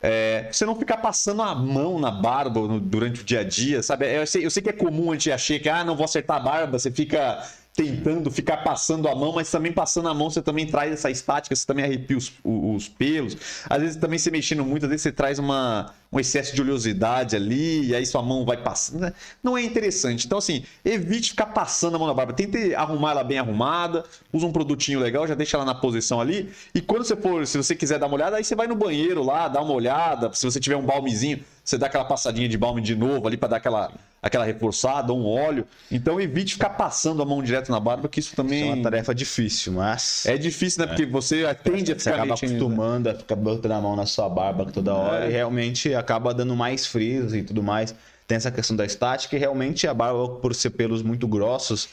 É, você não ficar passando a mão na barba durante o dia a dia, sabe? Eu sei, eu sei que é comum a gente achar que ah, não vou acertar a barba, você fica tentando ficar passando a mão, mas também passando a mão você também traz essa estática, você também arrepia os, os pelos. Às vezes também você mexendo muito, às vezes você traz uma, um excesso de oleosidade ali, e aí sua mão vai passando. Né? Não é interessante. Então, assim, evite ficar passando a mão na barba. Tente arrumar ela bem arrumada, usa um produtinho legal, já deixa ela na posição ali. E quando você for, se você quiser dar uma olhada, aí você vai no banheiro lá, dá uma olhada. Se você tiver um balmezinho, você dá aquela passadinha de balme de novo ali para dar aquela, aquela reforçada, um óleo. Então evite ficar passando a mão direto na barba, que isso também. Isso é uma tarefa difícil, mas. É difícil, né? É. Porque você tende a ficar. Você acaba acostumando a ficar botando a mão na sua barba toda hora é. e realmente acaba dando mais frios e tudo mais. Tem essa questão da estática e realmente a barba, por ser pelos muito grossos,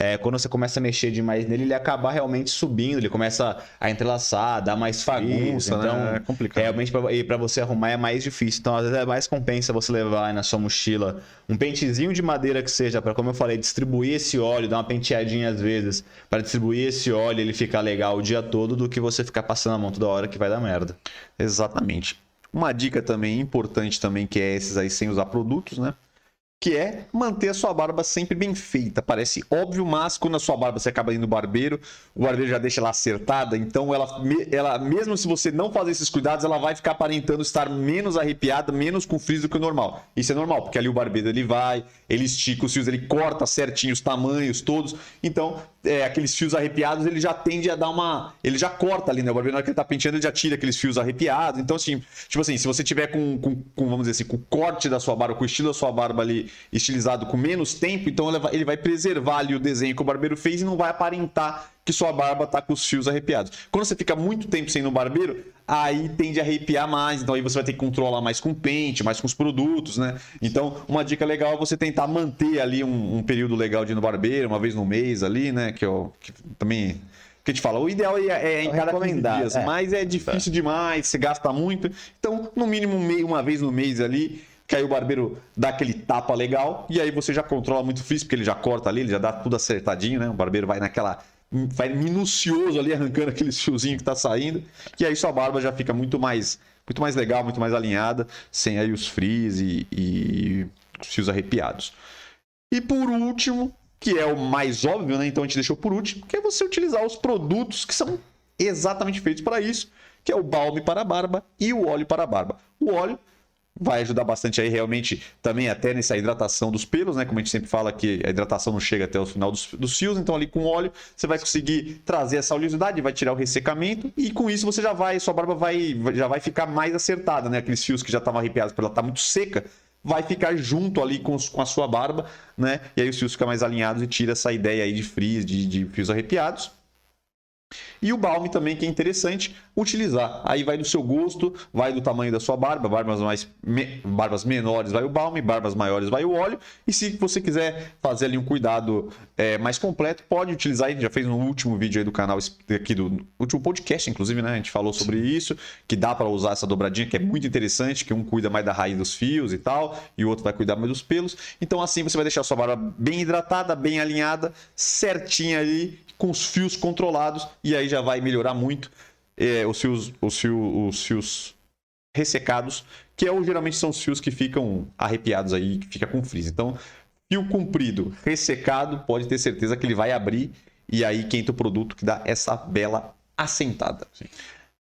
é, quando você começa a mexer demais nele, ele acaba realmente subindo, ele começa a entrelaçar, dar mais bagunça, então né? é complicado. Realmente para você arrumar é mais difícil. Então às vezes é mais compensa você levar na sua mochila um pentezinho de madeira que seja para como eu falei, distribuir esse óleo, dar uma penteadinha às vezes, para distribuir esse óleo e ele ficar legal o dia todo do que você ficar passando a mão toda hora que vai dar merda. Exatamente. Uma dica também importante também que é esses aí sem usar produtos, né? Que é manter a sua barba sempre bem feita. Parece óbvio, mas quando a sua barba você acaba indo no barbeiro, o barbeiro já deixa ela acertada, então ela, ela mesmo se você não fazer esses cuidados, ela vai ficar aparentando estar menos arrepiada, menos com frizz do que o normal. Isso é normal, porque ali o barbeiro ele vai, ele estica os fios, ele corta certinho os tamanhos todos. Então, é, aqueles fios arrepiados, ele já tende a dar uma. Ele já corta ali, né? O barbeiro, na hora que ele tá penteando, ele já tira aqueles fios arrepiados. Então, assim, tipo assim, se você tiver com, com, com, vamos dizer assim, com o corte da sua barba, com o estilo da sua barba ali estilizado com menos tempo, então ele vai, preservar ali o desenho que o barbeiro fez e não vai aparentar que sua barba tá com os fios arrepiados. Quando você fica muito tempo sem ir no barbeiro, aí tende a arrepiar mais, então aí você vai ter que controlar mais com pente, mais com os produtos, né? Então, uma dica legal é você tentar manter ali um, um período legal de ir no barbeiro, uma vez no mês ali, né? Que, eu, que também que a gente fala, o ideal é, é em cada 15 dias, é. mas é difícil demais, você gasta muito. Então, no mínimo uma vez no mês ali, que aí o barbeiro dá aquele tapa legal e aí você já controla muito frio, porque ele já corta ali, ele já dá tudo acertadinho, né? O barbeiro vai naquela vai minucioso ali arrancando aqueles fiozinhos que tá saindo, e aí sua barba já fica muito mais muito mais legal, muito mais alinhada, sem aí os frizz e, e os fios arrepiados. E por último, que é o mais óbvio, né? Então a gente deixou por último, que é você utilizar os produtos que são exatamente feitos para isso, que é o balme para a barba e o óleo para a barba. O óleo vai ajudar bastante aí realmente também até nessa hidratação dos pelos, né? Como a gente sempre fala que a hidratação não chega até o final dos, dos fios, então ali com óleo você vai conseguir trazer essa oleosidade, vai tirar o ressecamento e com isso você já vai, sua barba vai, já vai ficar mais acertada, né? Aqueles fios que já estavam arrepiados porque ela tá muito seca, vai ficar junto ali com, com a sua barba, né? E aí os fios ficam mais alinhados e tira essa ideia aí de frizz, de, de fios arrepiados. E o balme também, que é interessante utilizar. Aí vai do seu gosto, vai do tamanho da sua barba, barbas, mais, me, barbas menores vai o balme, barbas maiores vai o óleo. E se você quiser fazer ali um cuidado é, mais completo, pode utilizar. A gente já fez no último vídeo aí do canal, aqui do último podcast, inclusive, né? A gente falou sobre isso, que dá para usar essa dobradinha, que é muito interessante, que um cuida mais da raiz dos fios e tal, e o outro vai cuidar mais dos pelos. Então assim você vai deixar a sua barba bem hidratada, bem alinhada, certinha ali, com os fios controlados, e aí já vai melhorar muito é, os, fios, os, fios, os fios ressecados, que é, geralmente são os fios que ficam arrepiados aí, que fica com frizz. Então, fio comprido, ressecado, pode ter certeza que ele vai abrir e aí quenta o produto que dá essa bela assentada. Sim.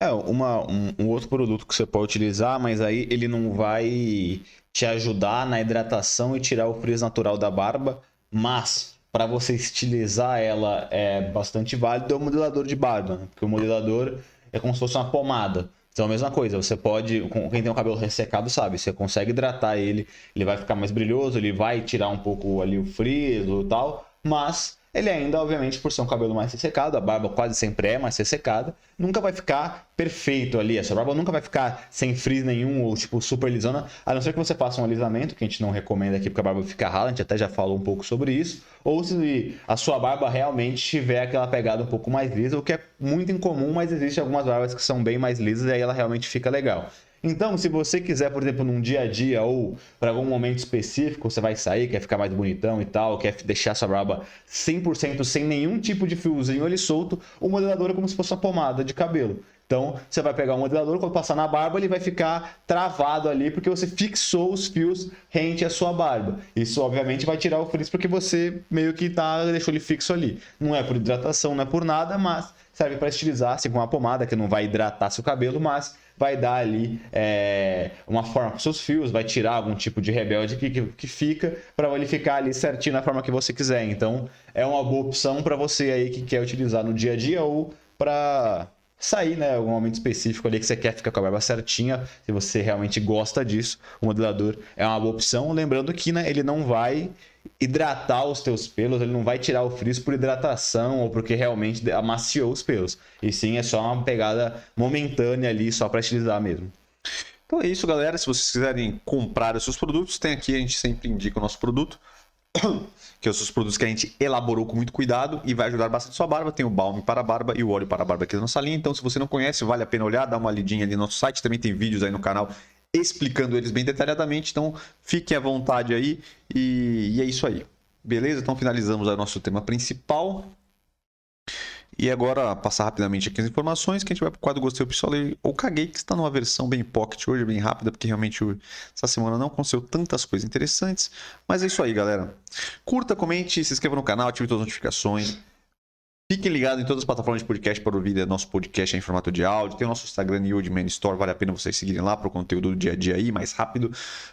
É, uma, um, um, outro produto que você pode utilizar, mas aí ele não vai te ajudar na hidratação e tirar o frizz natural da barba, mas para você estilizar ela é bastante válido é o modelador de barba, né? porque o modelador é como se fosse uma pomada. Então a mesma coisa, você pode, quem tem o cabelo ressecado sabe, você consegue hidratar ele, ele vai ficar mais brilhoso, ele vai tirar um pouco ali o friso e tal, mas ele ainda, obviamente, por ser um cabelo mais ressecado, a barba quase sempre é mais ressecada, nunca vai ficar perfeito ali. A sua barba nunca vai ficar sem frizz nenhum ou, tipo, super lisona, a não ser que você faça um alisamento, que a gente não recomenda aqui porque a barba fica rala, a gente até já falou um pouco sobre isso, ou se a sua barba realmente tiver aquela pegada um pouco mais lisa, o que é muito incomum, mas existe algumas barbas que são bem mais lisas e aí ela realmente fica legal. Então, se você quiser, por exemplo, num dia a dia ou para algum momento específico, você vai sair, quer ficar mais bonitão e tal, quer deixar sua barba 100% sem nenhum tipo de fiozinho ali solto, o modelador é como se fosse uma pomada de cabelo. Então, você vai pegar o modelador, quando passar na barba, ele vai ficar travado ali, porque você fixou os fios rente à sua barba. Isso, obviamente, vai tirar o frizz, porque você meio que tá, deixou ele fixo ali. Não é por hidratação, não é por nada, mas serve para estilizar, assim, com uma pomada que não vai hidratar seu cabelo, mas vai dar ali é, uma forma para seus fios, vai tirar algum tipo de rebelde que, que, que fica para ele ficar ali certinho na forma que você quiser. Então, é uma boa opção para você aí que quer utilizar no dia a dia ou para sair, né? Algum momento específico ali que você quer ficar com a barba certinha, se você realmente gosta disso, o modelador é uma boa opção. Lembrando que né, ele não vai hidratar os teus pelos, ele não vai tirar o frizz por hidratação ou porque realmente amaciou os pelos. E sim, é só uma pegada momentânea ali, só para estilizar mesmo. Então é isso, galera. Se vocês quiserem comprar os seus produtos, tem aqui, a gente sempre indica o nosso produto. que são os produtos que a gente elaborou com muito cuidado e vai ajudar bastante sua barba. Tem o balme para a barba e o óleo para a barba aqui na nossa linha. Então, se você não conhece, vale a pena olhar, dar uma lidinha ali no nosso site. Também tem vídeos aí no canal explicando eles bem detalhadamente. Então, fiquem à vontade aí e, e é isso aí. Beleza? Então, finalizamos o nosso tema principal. E agora, passar rapidamente aqui as informações, que a gente vai para o quadro Gostei, Pistolei ou Caguei, que está numa versão bem pocket hoje, bem rápida, porque realmente essa semana não aconteceu tantas coisas interessantes. Mas é isso aí, galera. Curta, comente, se inscreva no canal, ative todas as notificações. Fiquem ligados em todas as plataformas de podcast para ouvir nosso podcast em formato de áudio. Tem o nosso Instagram Yield Man Store, vale a pena vocês seguirem lá para o conteúdo do dia a dia aí, mais rápido,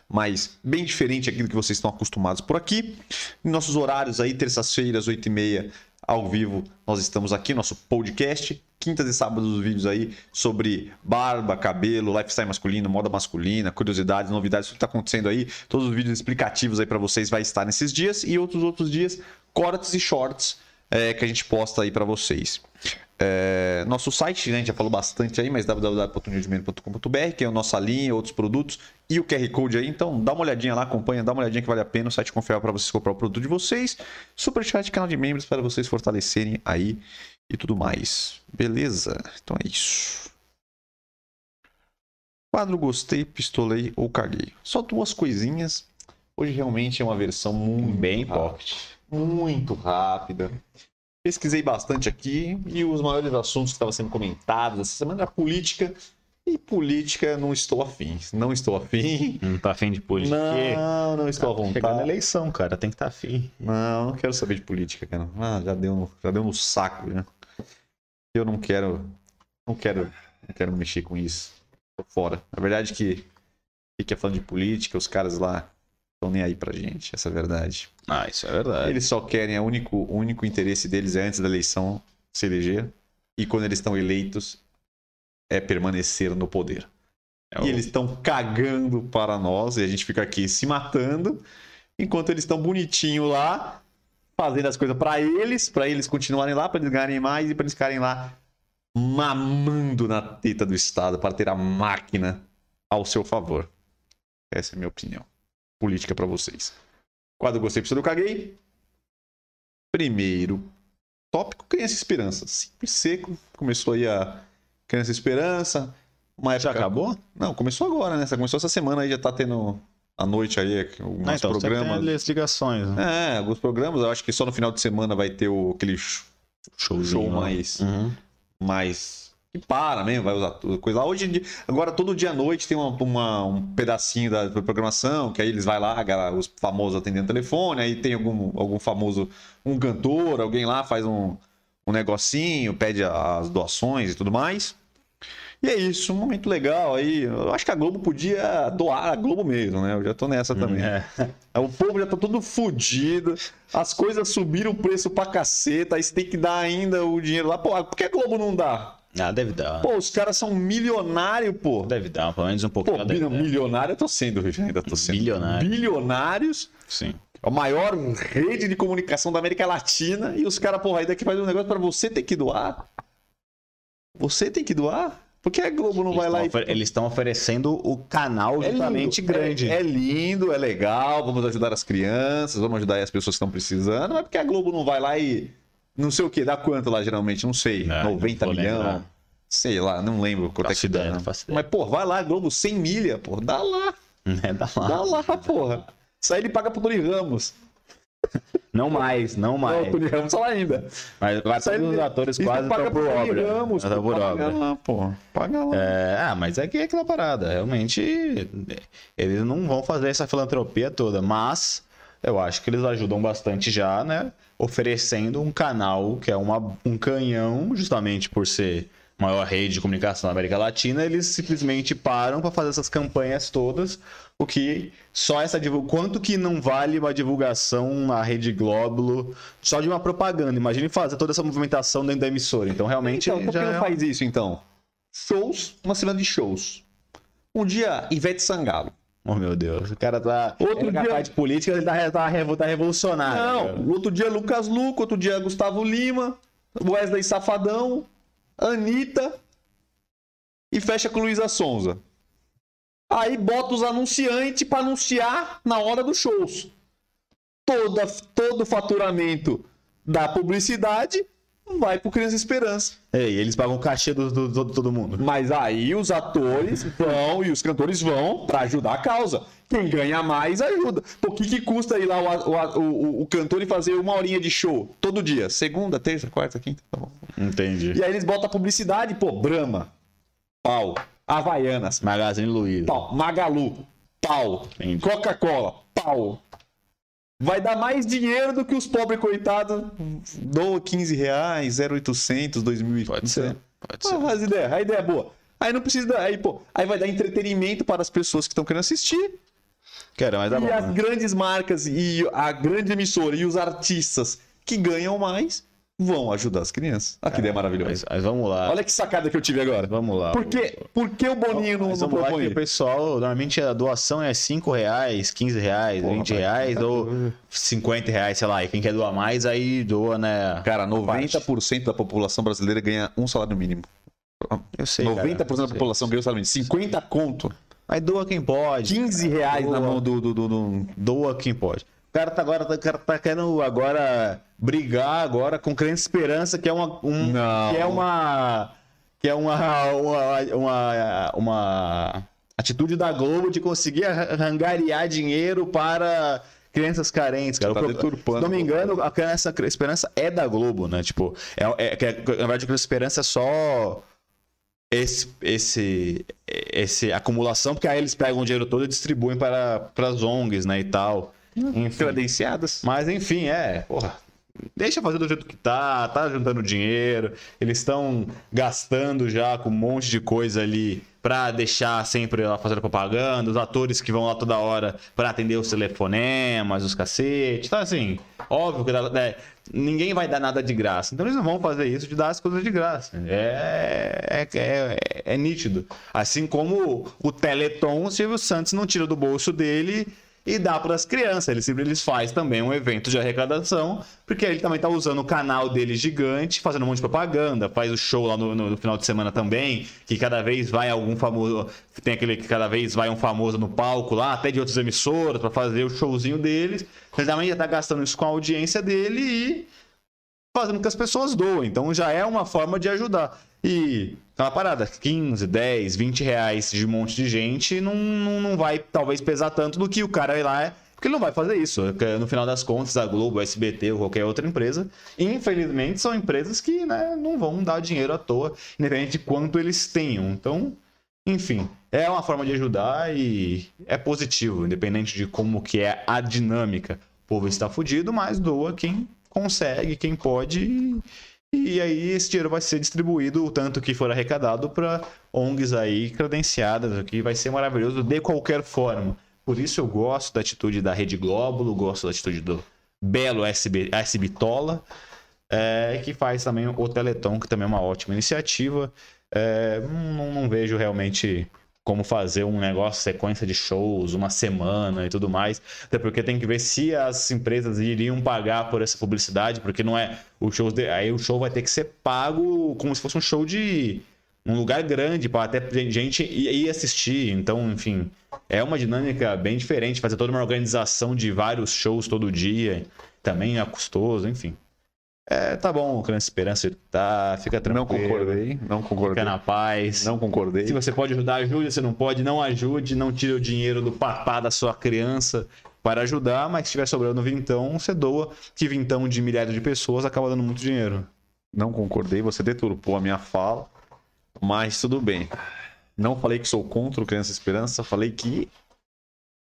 mas bem diferente aquilo que vocês estão acostumados por aqui. Em nossos horários aí, terças-feiras, 8h30 ao vivo. Nós estamos aqui, nosso podcast. Quintas e sábados os vídeos aí sobre barba, cabelo, lifestyle masculino, moda masculina, curiosidades, novidades, tudo que está acontecendo aí. Todos os vídeos explicativos aí para vocês vai estar nesses dias e outros outros dias, cortes e shorts é, que a gente posta aí para vocês. É, nosso site, né, a gente já falou bastante aí, mas www.newsman.com.br, que é a nossa linha, outros produtos e o QR Code aí. Então dá uma olhadinha lá, acompanha, dá uma olhadinha que vale a pena. O site confiável para vocês comprar o produto de vocês. Superchat, canal de membros para vocês fortalecerem aí e tudo mais. Beleza? Então é isso. Quadro gostei, pistolei ou caguei. Só duas coisinhas. Hoje realmente é uma versão muito bem pocket. Muito rápida pesquisei bastante aqui e os maiores assuntos que estavam sendo comentados essa semana era política. E política não estou afim. Não estou afim. Não tá afim de política? Não, não estou à vontade. Chegando na eleição, cara. Tem que estar tá afim. Não, não quero saber de política, cara. Ah, já deu, já deu no saco, né? Eu não quero. Não quero. Não quero mexer com isso. Tô fora. Na verdade que fica falando de política, os caras lá estão nem aí pra gente, essa é a verdade. Ah, isso é verdade. Eles só querem, o único, único interesse deles é antes da eleição se eleger. E quando eles estão eleitos, é permanecer no poder. É o... E eles estão cagando para nós, e a gente fica aqui se matando, enquanto eles estão bonitinho lá, fazendo as coisas para eles, para eles continuarem lá, para eles ganharem mais e para eles ficarem lá mamando na teta do Estado para ter a máquina ao seu favor. Essa é a minha opinião política para vocês. Quadro Gostei, Precisa do Caguei. Primeiro tópico, Criança Esperança. Simples seco. Começou aí a Criança Esperança. Uma época... Já acabou? Não, começou agora, né? Começou essa semana aí, já tá tendo à noite aí alguns ah, então, programas. Tem as ligações, né? É, alguns programas. Eu acho que só no final de semana vai ter o, aquele show, show mais, uhum. mais que para mesmo, vai usar coisa lá. Hoje, agora todo dia à noite tem uma, uma, um pedacinho da programação, que aí eles vai lá, os famosos atendendo telefone, aí tem algum, algum famoso, um cantor, alguém lá faz um, um negocinho, pede as doações e tudo mais. E é isso, um momento legal aí. Eu acho que a Globo podia doar a Globo mesmo, né? Eu já tô nessa também. É. O povo já tá todo fodido, as coisas subiram o preço pra caceta, aí você tem que dar ainda o dinheiro lá. Pô, por que a Globo não dá? Ah, deve dar. Pô, os caras são milionários, pô. Deve dar, pelo menos um pouquinho. Pô, milionário eu tô sendo, ainda tô sendo. Bilionário. Bilionários. Sim. A maior rede de comunicação da América Latina. E os caras, porra, aí daqui faz um negócio pra você ter que doar. Você tem que doar? Por que a Globo não eles vai lá e. Eles estão oferecendo o canal é justamente lindo, grande. É, é, lindo, é legal, vamos ajudar as crianças, vamos ajudar as pessoas que estão precisando. Mas por que a Globo não vai lá e não sei o que, dá quanto lá geralmente? Não sei. Não, 90 milhões. Sei lá, não lembro quanto é Faço que ideia, dá. não. Mas, pô, vai lá, Globo, 100 milha, pô, dá lá. É, dá lá. Dá lá, porra. Isso aí ele paga pro Tony Ramos. Não mais, não Não, mais. o Tony Ramos tá lá ainda. Mas vai aí todos os atores quase paga estão por obra. Ramos, pô, por paga obra. lá, pô. Paga lá. É, ah, mas é que é aquela parada. Realmente, eles não vão fazer essa filantropia toda, mas eu acho que eles ajudam bastante já, né? Oferecendo um canal que é uma, um canhão, justamente por ser maior rede de comunicação da América Latina, eles simplesmente param para fazer essas campanhas todas, o que só essa divulgação, quanto que não vale uma divulgação na Rede Glóbulo só de uma propaganda. Imagine fazer toda essa movimentação dentro da emissora. Então, realmente, Então, por que já não é- faz isso, então? Shows, uma semana de shows. Um dia, Ivete Sangalo. Oh, meu Deus. O cara tá. Outro ele dia- capaz de política, ele tá, tá, tá revolucionário. Não, cara. outro dia Lucas Luco, outro dia Gustavo Lima, Wesley Safadão, Anitta e fecha com Luísa Sonza. Aí bota os anunciantes pra anunciar na hora dos shows. Toda, todo o faturamento da publicidade vai pro Criança Esperança. Ei, eles pagam o cachê do, do, do- todo mundo. Mas aí os atores vão e os cantores vão pra ajudar a causa. Quem ganha mais ajuda. Por que, que custa ir lá o, o, o, cantor e fazer uma horinha de show todo dia? Segunda, terça, quarta, quinta, tá bom. Entendi. E aí eles botam a publicidade, pô, Brahma, pau. Havaianas, Magazine Luiza. pau. Magalu, pau. Coca-Cola, pau. Vai dar mais dinheiro do que os pobres coitados. Doa 15 reais, 0,800, 2.000. Pode ser. Pode ser. Ah, as ideias, a ideia é boa. Aí não precisa. dar- Aí, pô, aí vai dar entretenimento para as pessoas que estão querendo assistir. Quero, mas bom. e as né? grandes marcas e a grande emissora e os artistas que ganham mais vão ajudar as crianças. Ah, que ideia maravilhosa. Mas, mas vamos lá. Olha que sacada que eu tive agora. Vamos lá. Por que, por que o Boninho não, não vamos lá propõe? o pessoal, normalmente a doação é 5 reais, 15 reais, Porra, 20 vai, reais tá ou doido. 50 reais, sei lá. E quem quer doar mais, aí doa, né? Cara, parte. 90% da população brasileira ganha um salário mínimo. Eu sei, cara. 90% da Eu sei. população ganha um salário mínimo. 50 conto. Mas doa quem pode. 15 reais na Boa. mão do, do, do, do- Doa quem pode. O cara tá agora, o cara tá querendo agora brigar agora com Crente Esperança, que é uma. um-. Que é uma. Que é uma, uma, uma, uma atitude da Globo de conseguir arrangarear dinheiro para crianças carentes, cara. Tá O pro- deturpando. Se não me engano, a Criança Esperança é da Globo, né? Tipo, é, é, que, na verdade, a Criança Esperança é só esse, esse, esse acumulação, porque aí eles pegam o dinheiro todo e distribuem para, para as ONGs, né, e tal. Enfim. credenciadas. Mas enfim, é, porra. Deixa fazer do jeito que tá, tá juntando dinheiro, eles estão gastando já com um monte de coisa ali pra deixar sempre lá fazendo propaganda, os atores que vão lá toda hora pra atender os telefonemas, os cacete. Então, assim, óbvio que né, ninguém vai dar nada de graça. Então eles não vão fazer isso de dar as coisas de graça. É, é, é, é nítido. Assim como o Teleton, o Silvio Santos não tira do bolso dele e dá para as crianças. Ele sempre eles faz também um evento de arrecadação, porque ele também tá usando o canal dele gigante, fazendo um monte de propaganda, faz o show lá no, no- no final de semana também, que cada vez vai algum famoso, tem aquele que cada vez vai um famoso no palco lá, até de outras emissoras para fazer o showzinho deles. Ele também já tá gastando isso com a audiência dele e fazendo com que as pessoas doem. Então já é uma forma de ajudar. E aquela parada, 15, 10, 20 reais de um monte de gente não, não, não vai talvez pesar tanto do que o cara ir lá. Porque ele não vai fazer isso. Porque, No final das contas, a Globo, a SBT ou qualquer outra empresa, infelizmente, são empresas que né, não vão dar dinheiro à toa, independente de quanto eles tenham. Então, enfim, é uma forma de ajudar e é positivo, independente de como que é a dinâmica. O povo está fudido, mas doa quem consegue, quem pode. E, aí esse dinheiro vai ser distribuído, o tanto que for arrecadado, para ONGs aí credenciadas, o que vai ser maravilhoso de qualquer forma. Por isso eu gosto da atitude da Rede Glóbulo, gosto da atitude do belo SB, SBitola, é, que faz também o Teleton, que também é uma ótima iniciativa. É, não, não vejo realmente como fazer um negócio, sequência de shows, uma semana e tudo mais. Até porque tem que ver se as empresas iriam pagar por essa publicidade, porque não é o show. De, aí o show vai ter que ser pago como se fosse um show de um lugar grande para até gente ir ir assistir. Então, enfim, é uma dinâmica bem diferente. Fazer toda uma organização de vários shows todo dia também é custoso, enfim. É, tá bom, Criança Esperança, tá, fica tranquilo. Não concordei, não concordei. Fica na paz. Não concordei. Se você pode ajudar, ajude. Se não pode, não ajude. Não tire o dinheiro do papá da sua criança para ajudar, mas se estiver sobrando vintão, você doa, que vintão de milhares de pessoas acaba dando muito dinheiro. Não concordei, você deturpou a minha fala, mas tudo bem. Não falei que sou contra o Criança Esperança, falei que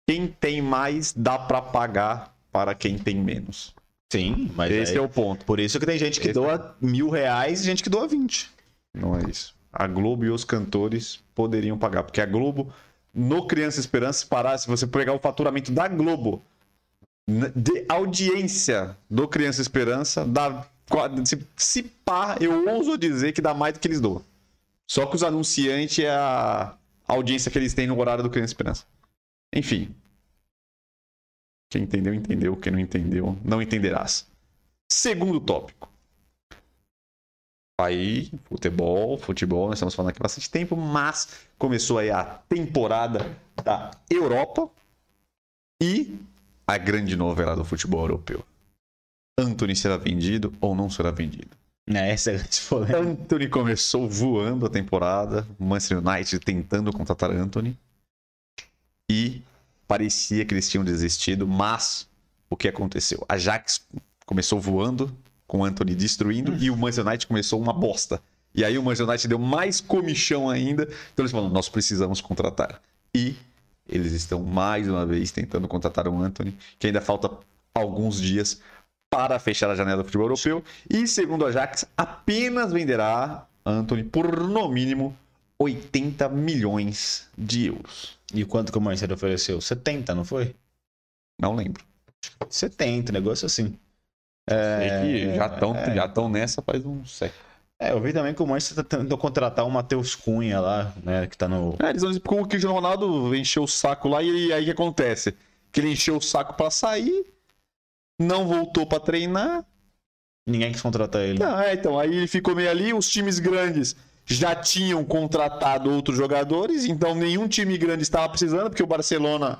quem tem mais dá para pagar para quem tem menos. Sim, mas Esse aí- é o ponto. por isso que tem gente que Esse- doa mil reais e gente que doa vinte. Não é isso. A Globo e os cantores poderiam pagar, porque a Globo, no Criança Esperança, se parar, se você pegar o faturamento da Globo, de audiência do Criança Esperança, dá, se, se pá, eu ouso dizer que dá mais do que eles doam. Só que os anunciantes é a audiência que eles têm no horário do Criança Esperança. Enfim. Quem entendeu, entendeu. Quem não entendeu, não entenderás. Segundo tópico. Aí, futebol, futebol, nós estamos falando aqui há bastante tempo, mas começou aí a temporada da Europa e a grande novela do futebol europeu. Anthony será vendido ou não será vendido? É, essa é a grande polêmica. Anthony começou voando a temporada, Manchester United tentando contratar Anthony e parecia que eles tinham desistido, mas o que aconteceu? A Ajax começou voando com o Anthony destruindo e o Manchester United começou uma bosta. E aí o Manchester United deu mais comichão ainda, então eles falaram, nós precisamos contratar. E eles estão mais uma vez tentando contratar o Anthony, que ainda falta alguns dias para fechar a janela do futebol europeu. E segundo a Ajax, apenas venderá Anthony por no mínimo 80 milhões de euros. E quanto que o Manchester ofereceu? 70, não foi? Não lembro. 70, negócio assim. É que já estão é. já tão nessa faz um século. É, eu vi também que o Manchester tá tentando contratar o Matheus Cunha lá, né? Que tá no. É, eles vão dizer como o Cristiano Ronaldo encheu o saco lá e aí o que acontece? Que ele encheu o saco para sair, não voltou para treinar. Ninguém quis contratar ele. Não, é, então, aí ele ficou meio ali, os times grandes já tinham contratado outros jogadores, então nenhum time grande estava precisando, porque o Barcelona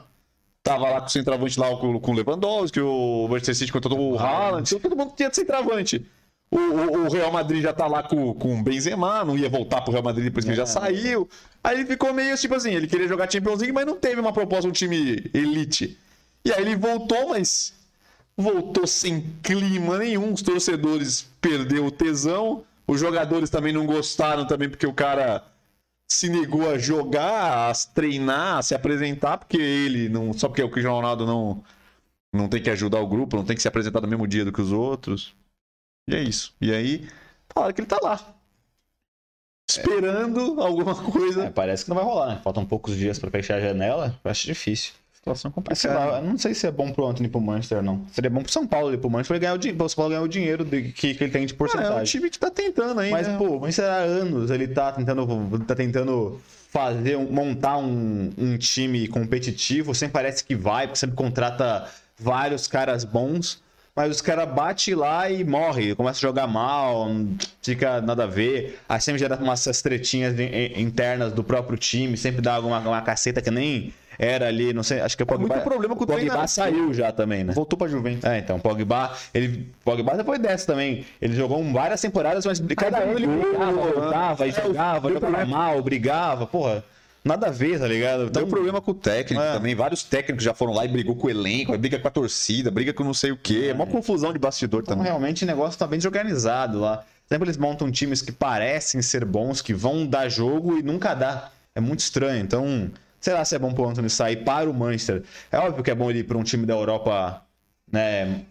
tava lá com o centroavante lá com, com o Lewandowski, o Manchester City contratou o Haaland, então todo mundo tinha de centroavante. O, o- o Real Madrid já tá lá com, com o Benzema, não ia voltar pro Real Madrid depois que ele já saiu. Aí ele ficou meio tipo assim, ele queria jogar Champions League, mas não teve uma proposta, um time elite. E aí ele voltou, mas voltou sem clima nenhum. Os torcedores perdeu o tesão. Os jogadores também não gostaram também porque o cara se negou a jogar, a treinar, a se apresentar, porque ele não, só porque o Cristiano Ronaldo não não tem que ajudar o grupo, não tem que se apresentar no mesmo dia do que os outros. E é isso. E aí, falaram que ele tá lá. Esperando alguma É, coisa. parece que não vai rolar, né? Faltam poucos dias pra fechar a janela. Eu acho difícil. Situação Mas sei complicada. lá, não sei se é bom pro Anthony pro Manchester, não. Seria bom pro São Paulo e pro Manchester pra ele ganhar o, din- São Paulo ganhar o dinheiro de- que, que ele tem de Ah, é porcentagem. um time que tá tentando aí, Mas, né? pô, o Manchester há anos ele tá tentando, tá tentando fazer, montar um, um time competitivo, sempre parece que vai, porque sempre contrata vários caras bons, mas os caras batem lá e morre, começa a jogar mal, fica nada a ver, aí sempre gera umas tretinhas internas do próprio time, sempre dá alguma uma caceta que nem era ali, não sei, acho que o Pogba, muito problema com o Pogba treinador. saiu já também, né? Voltou pra Juventus. É, então, Pogba, ele, Pogba depois dessa também. Ele jogou várias temporadas, mas cada ano ele brigava, voltava, e É, jogava, jogava mal, brigava, porra. Nada a ver, tá ligado? Então, Deu problema com o técnico É. também. Vários técnicos já foram lá e brigou com o elenco, briga com a torcida, briga com não sei o quê. É uma confusão de bastidor então, também. realmente o negócio tá bem desorganizado lá. Sempre eles montam times que parecem ser bons, que vão dar jogo e nunca dá. É muito estranho. Então, sei lá se é bom pro Anthony sair para o Manchester. É óbvio que é bom ele ir pra um time da Europa, né?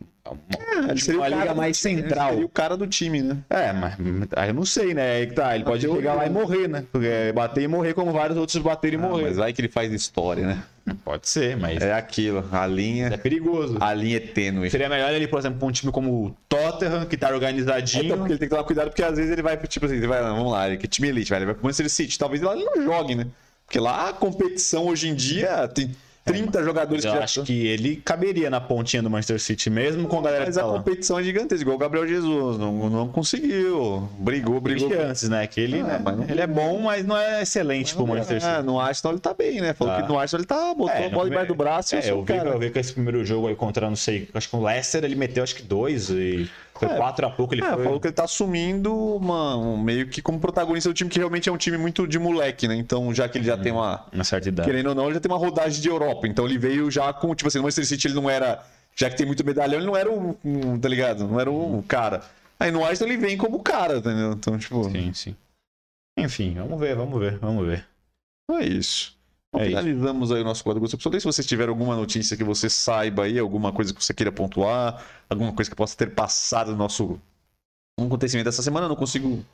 ele seria uma liga do mais time, ele central. seria o cara do time, né? É, mas aí eu não sei, né? Aí que tá, ele pode chegar lá e né? morrer, né? Porque bater e morrer como vários outros bateram e Ah, morrer. mas vai que ele faz história, né? Pode ser, mas é, É aquilo, a linha, perigoso. a linha é tênue. Seria melhor ele, por exemplo, pra um time como o Tottenham, que tá organizadinho. Então, porque ele tem que tomar cuidado, porque às vezes ele vai, tipo assim, ele vai, vamos lá, ele que é time elite, vai, ele vai pro Manchester City, talvez lá ele não jogue, né? Porque lá a competição hoje em dia tem 30 jogadores eu que já acho que ele caberia na pontinha do Manchester City, mesmo com a galera Mas que a tá lá. competição é gigantesca, igual o Gabriel Jesus, não, não conseguiu, brigou, Tem brigou. chances, né? Que ele, Ah, né? não- ele é bom, mas não é excelente pro Manchester City. É, no Arsenal ele tá bem, né? Falou Tá. que no Arsenal ele tá, botou É, a bola no debaixo do braço e é, eu vi, cara. eu vi que esse primeiro jogo aí contra, não sei, acho que o Leicester ele meteu acho que dois e Foi É. 4 a pouco, ele É, foi. falou que ele tá assumindo um- meio que como protagonista do time, que realmente é um time muito de moleque, né? Então, já que ele já tem uma. Uma certa idade. Querendo ou não, ele já tem uma rodagem de Europa. Então ele veio já com, tipo assim, no Manchester City ele não era. Já que tem muito medalhão, ele não era um. um, tá ligado? Não era um cara. Aí no Arsenal ele vem como cara, entendeu? Então, tipo. Sim, sim. Enfim, vamos ver, vamos ver, vamos ver. É isso. Bom, É isso. finalizamos aí o nosso quadro Gosto Pessoal. Se vocês tiverem alguma notícia que você saiba aí, alguma coisa que você queira pontuar, alguma coisa que possa ter passado no nosso um acontecimento dessa semana, eu não consigo.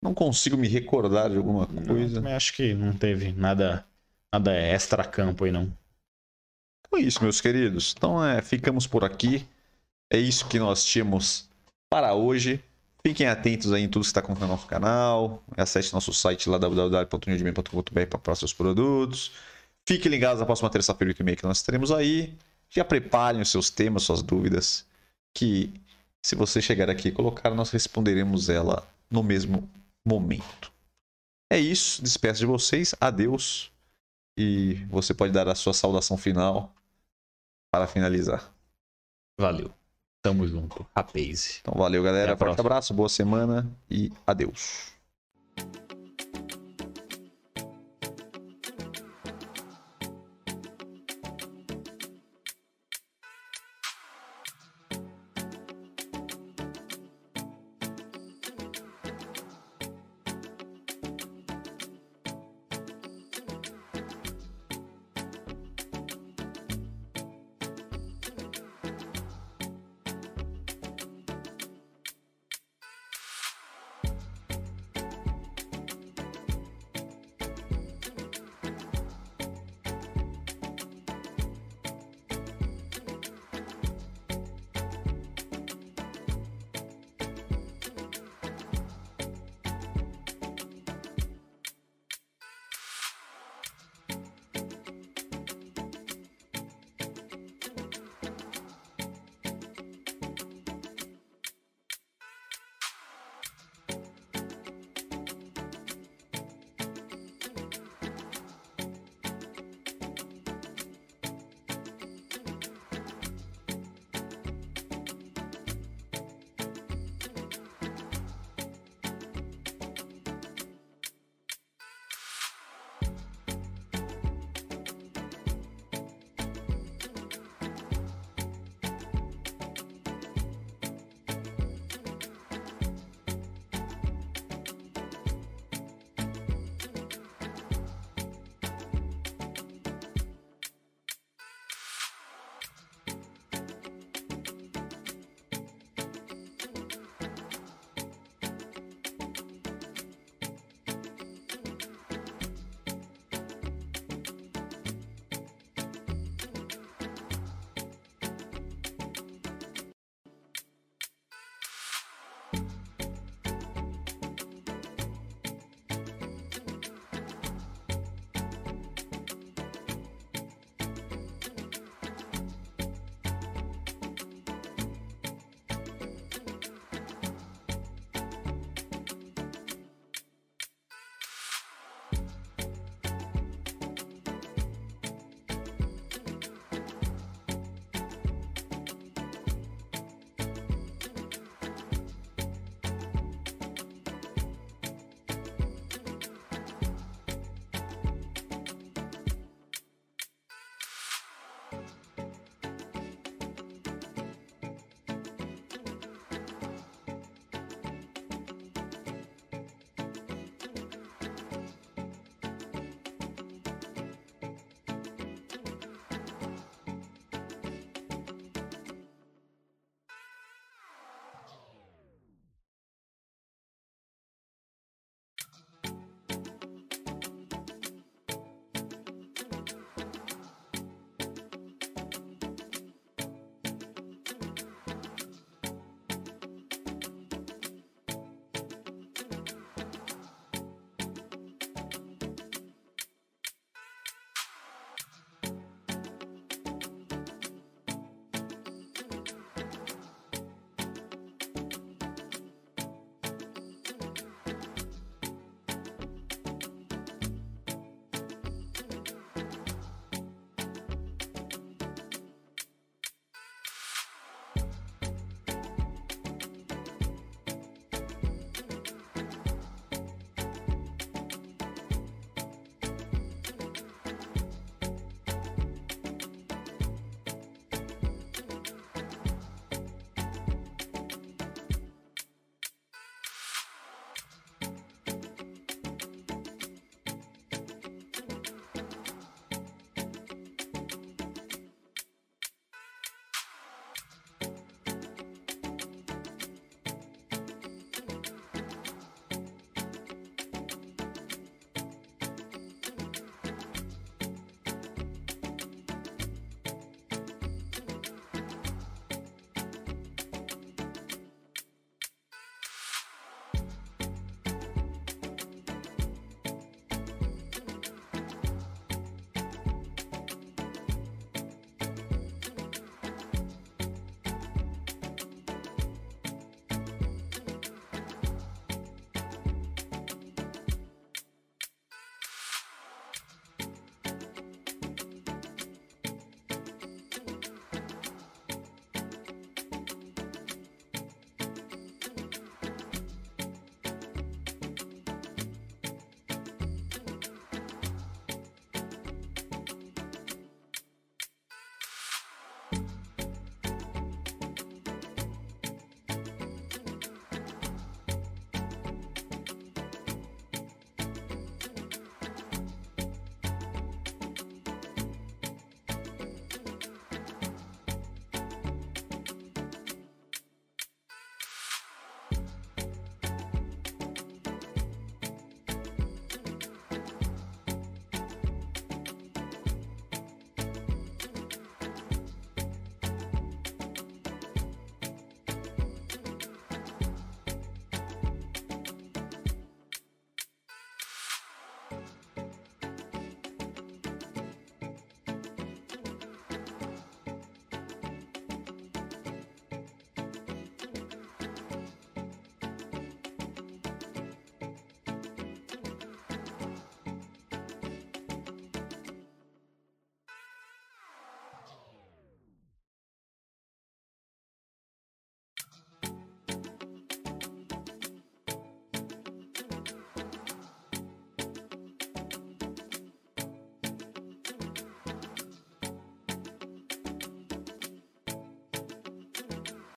Não consigo me recordar de alguma coisa. acho que não teve nada, nada extra campo aí, não. Então é isso, meus queridos. Então é, ficamos por aqui. É isso que nós tínhamos para hoje. Fiquem atentos aí em tudo que está acontecendo no nosso canal. Acesse nosso site lá www.newdman.com.br para próximos produtos. Fiquem ligados na próxima terça-feira e meia que nós teremos aí. Já preparem os seus temas, suas dúvidas, que se você chegar aqui e colocar, nós responderemos ela no mesmo momento. É isso, despeço de vocês, adeus. E você pode dar a sua saudação final para finalizar. Valeu. Tamo junto. Rapaz. Então valeu, galera. Forte abraço, boa semana e adeus.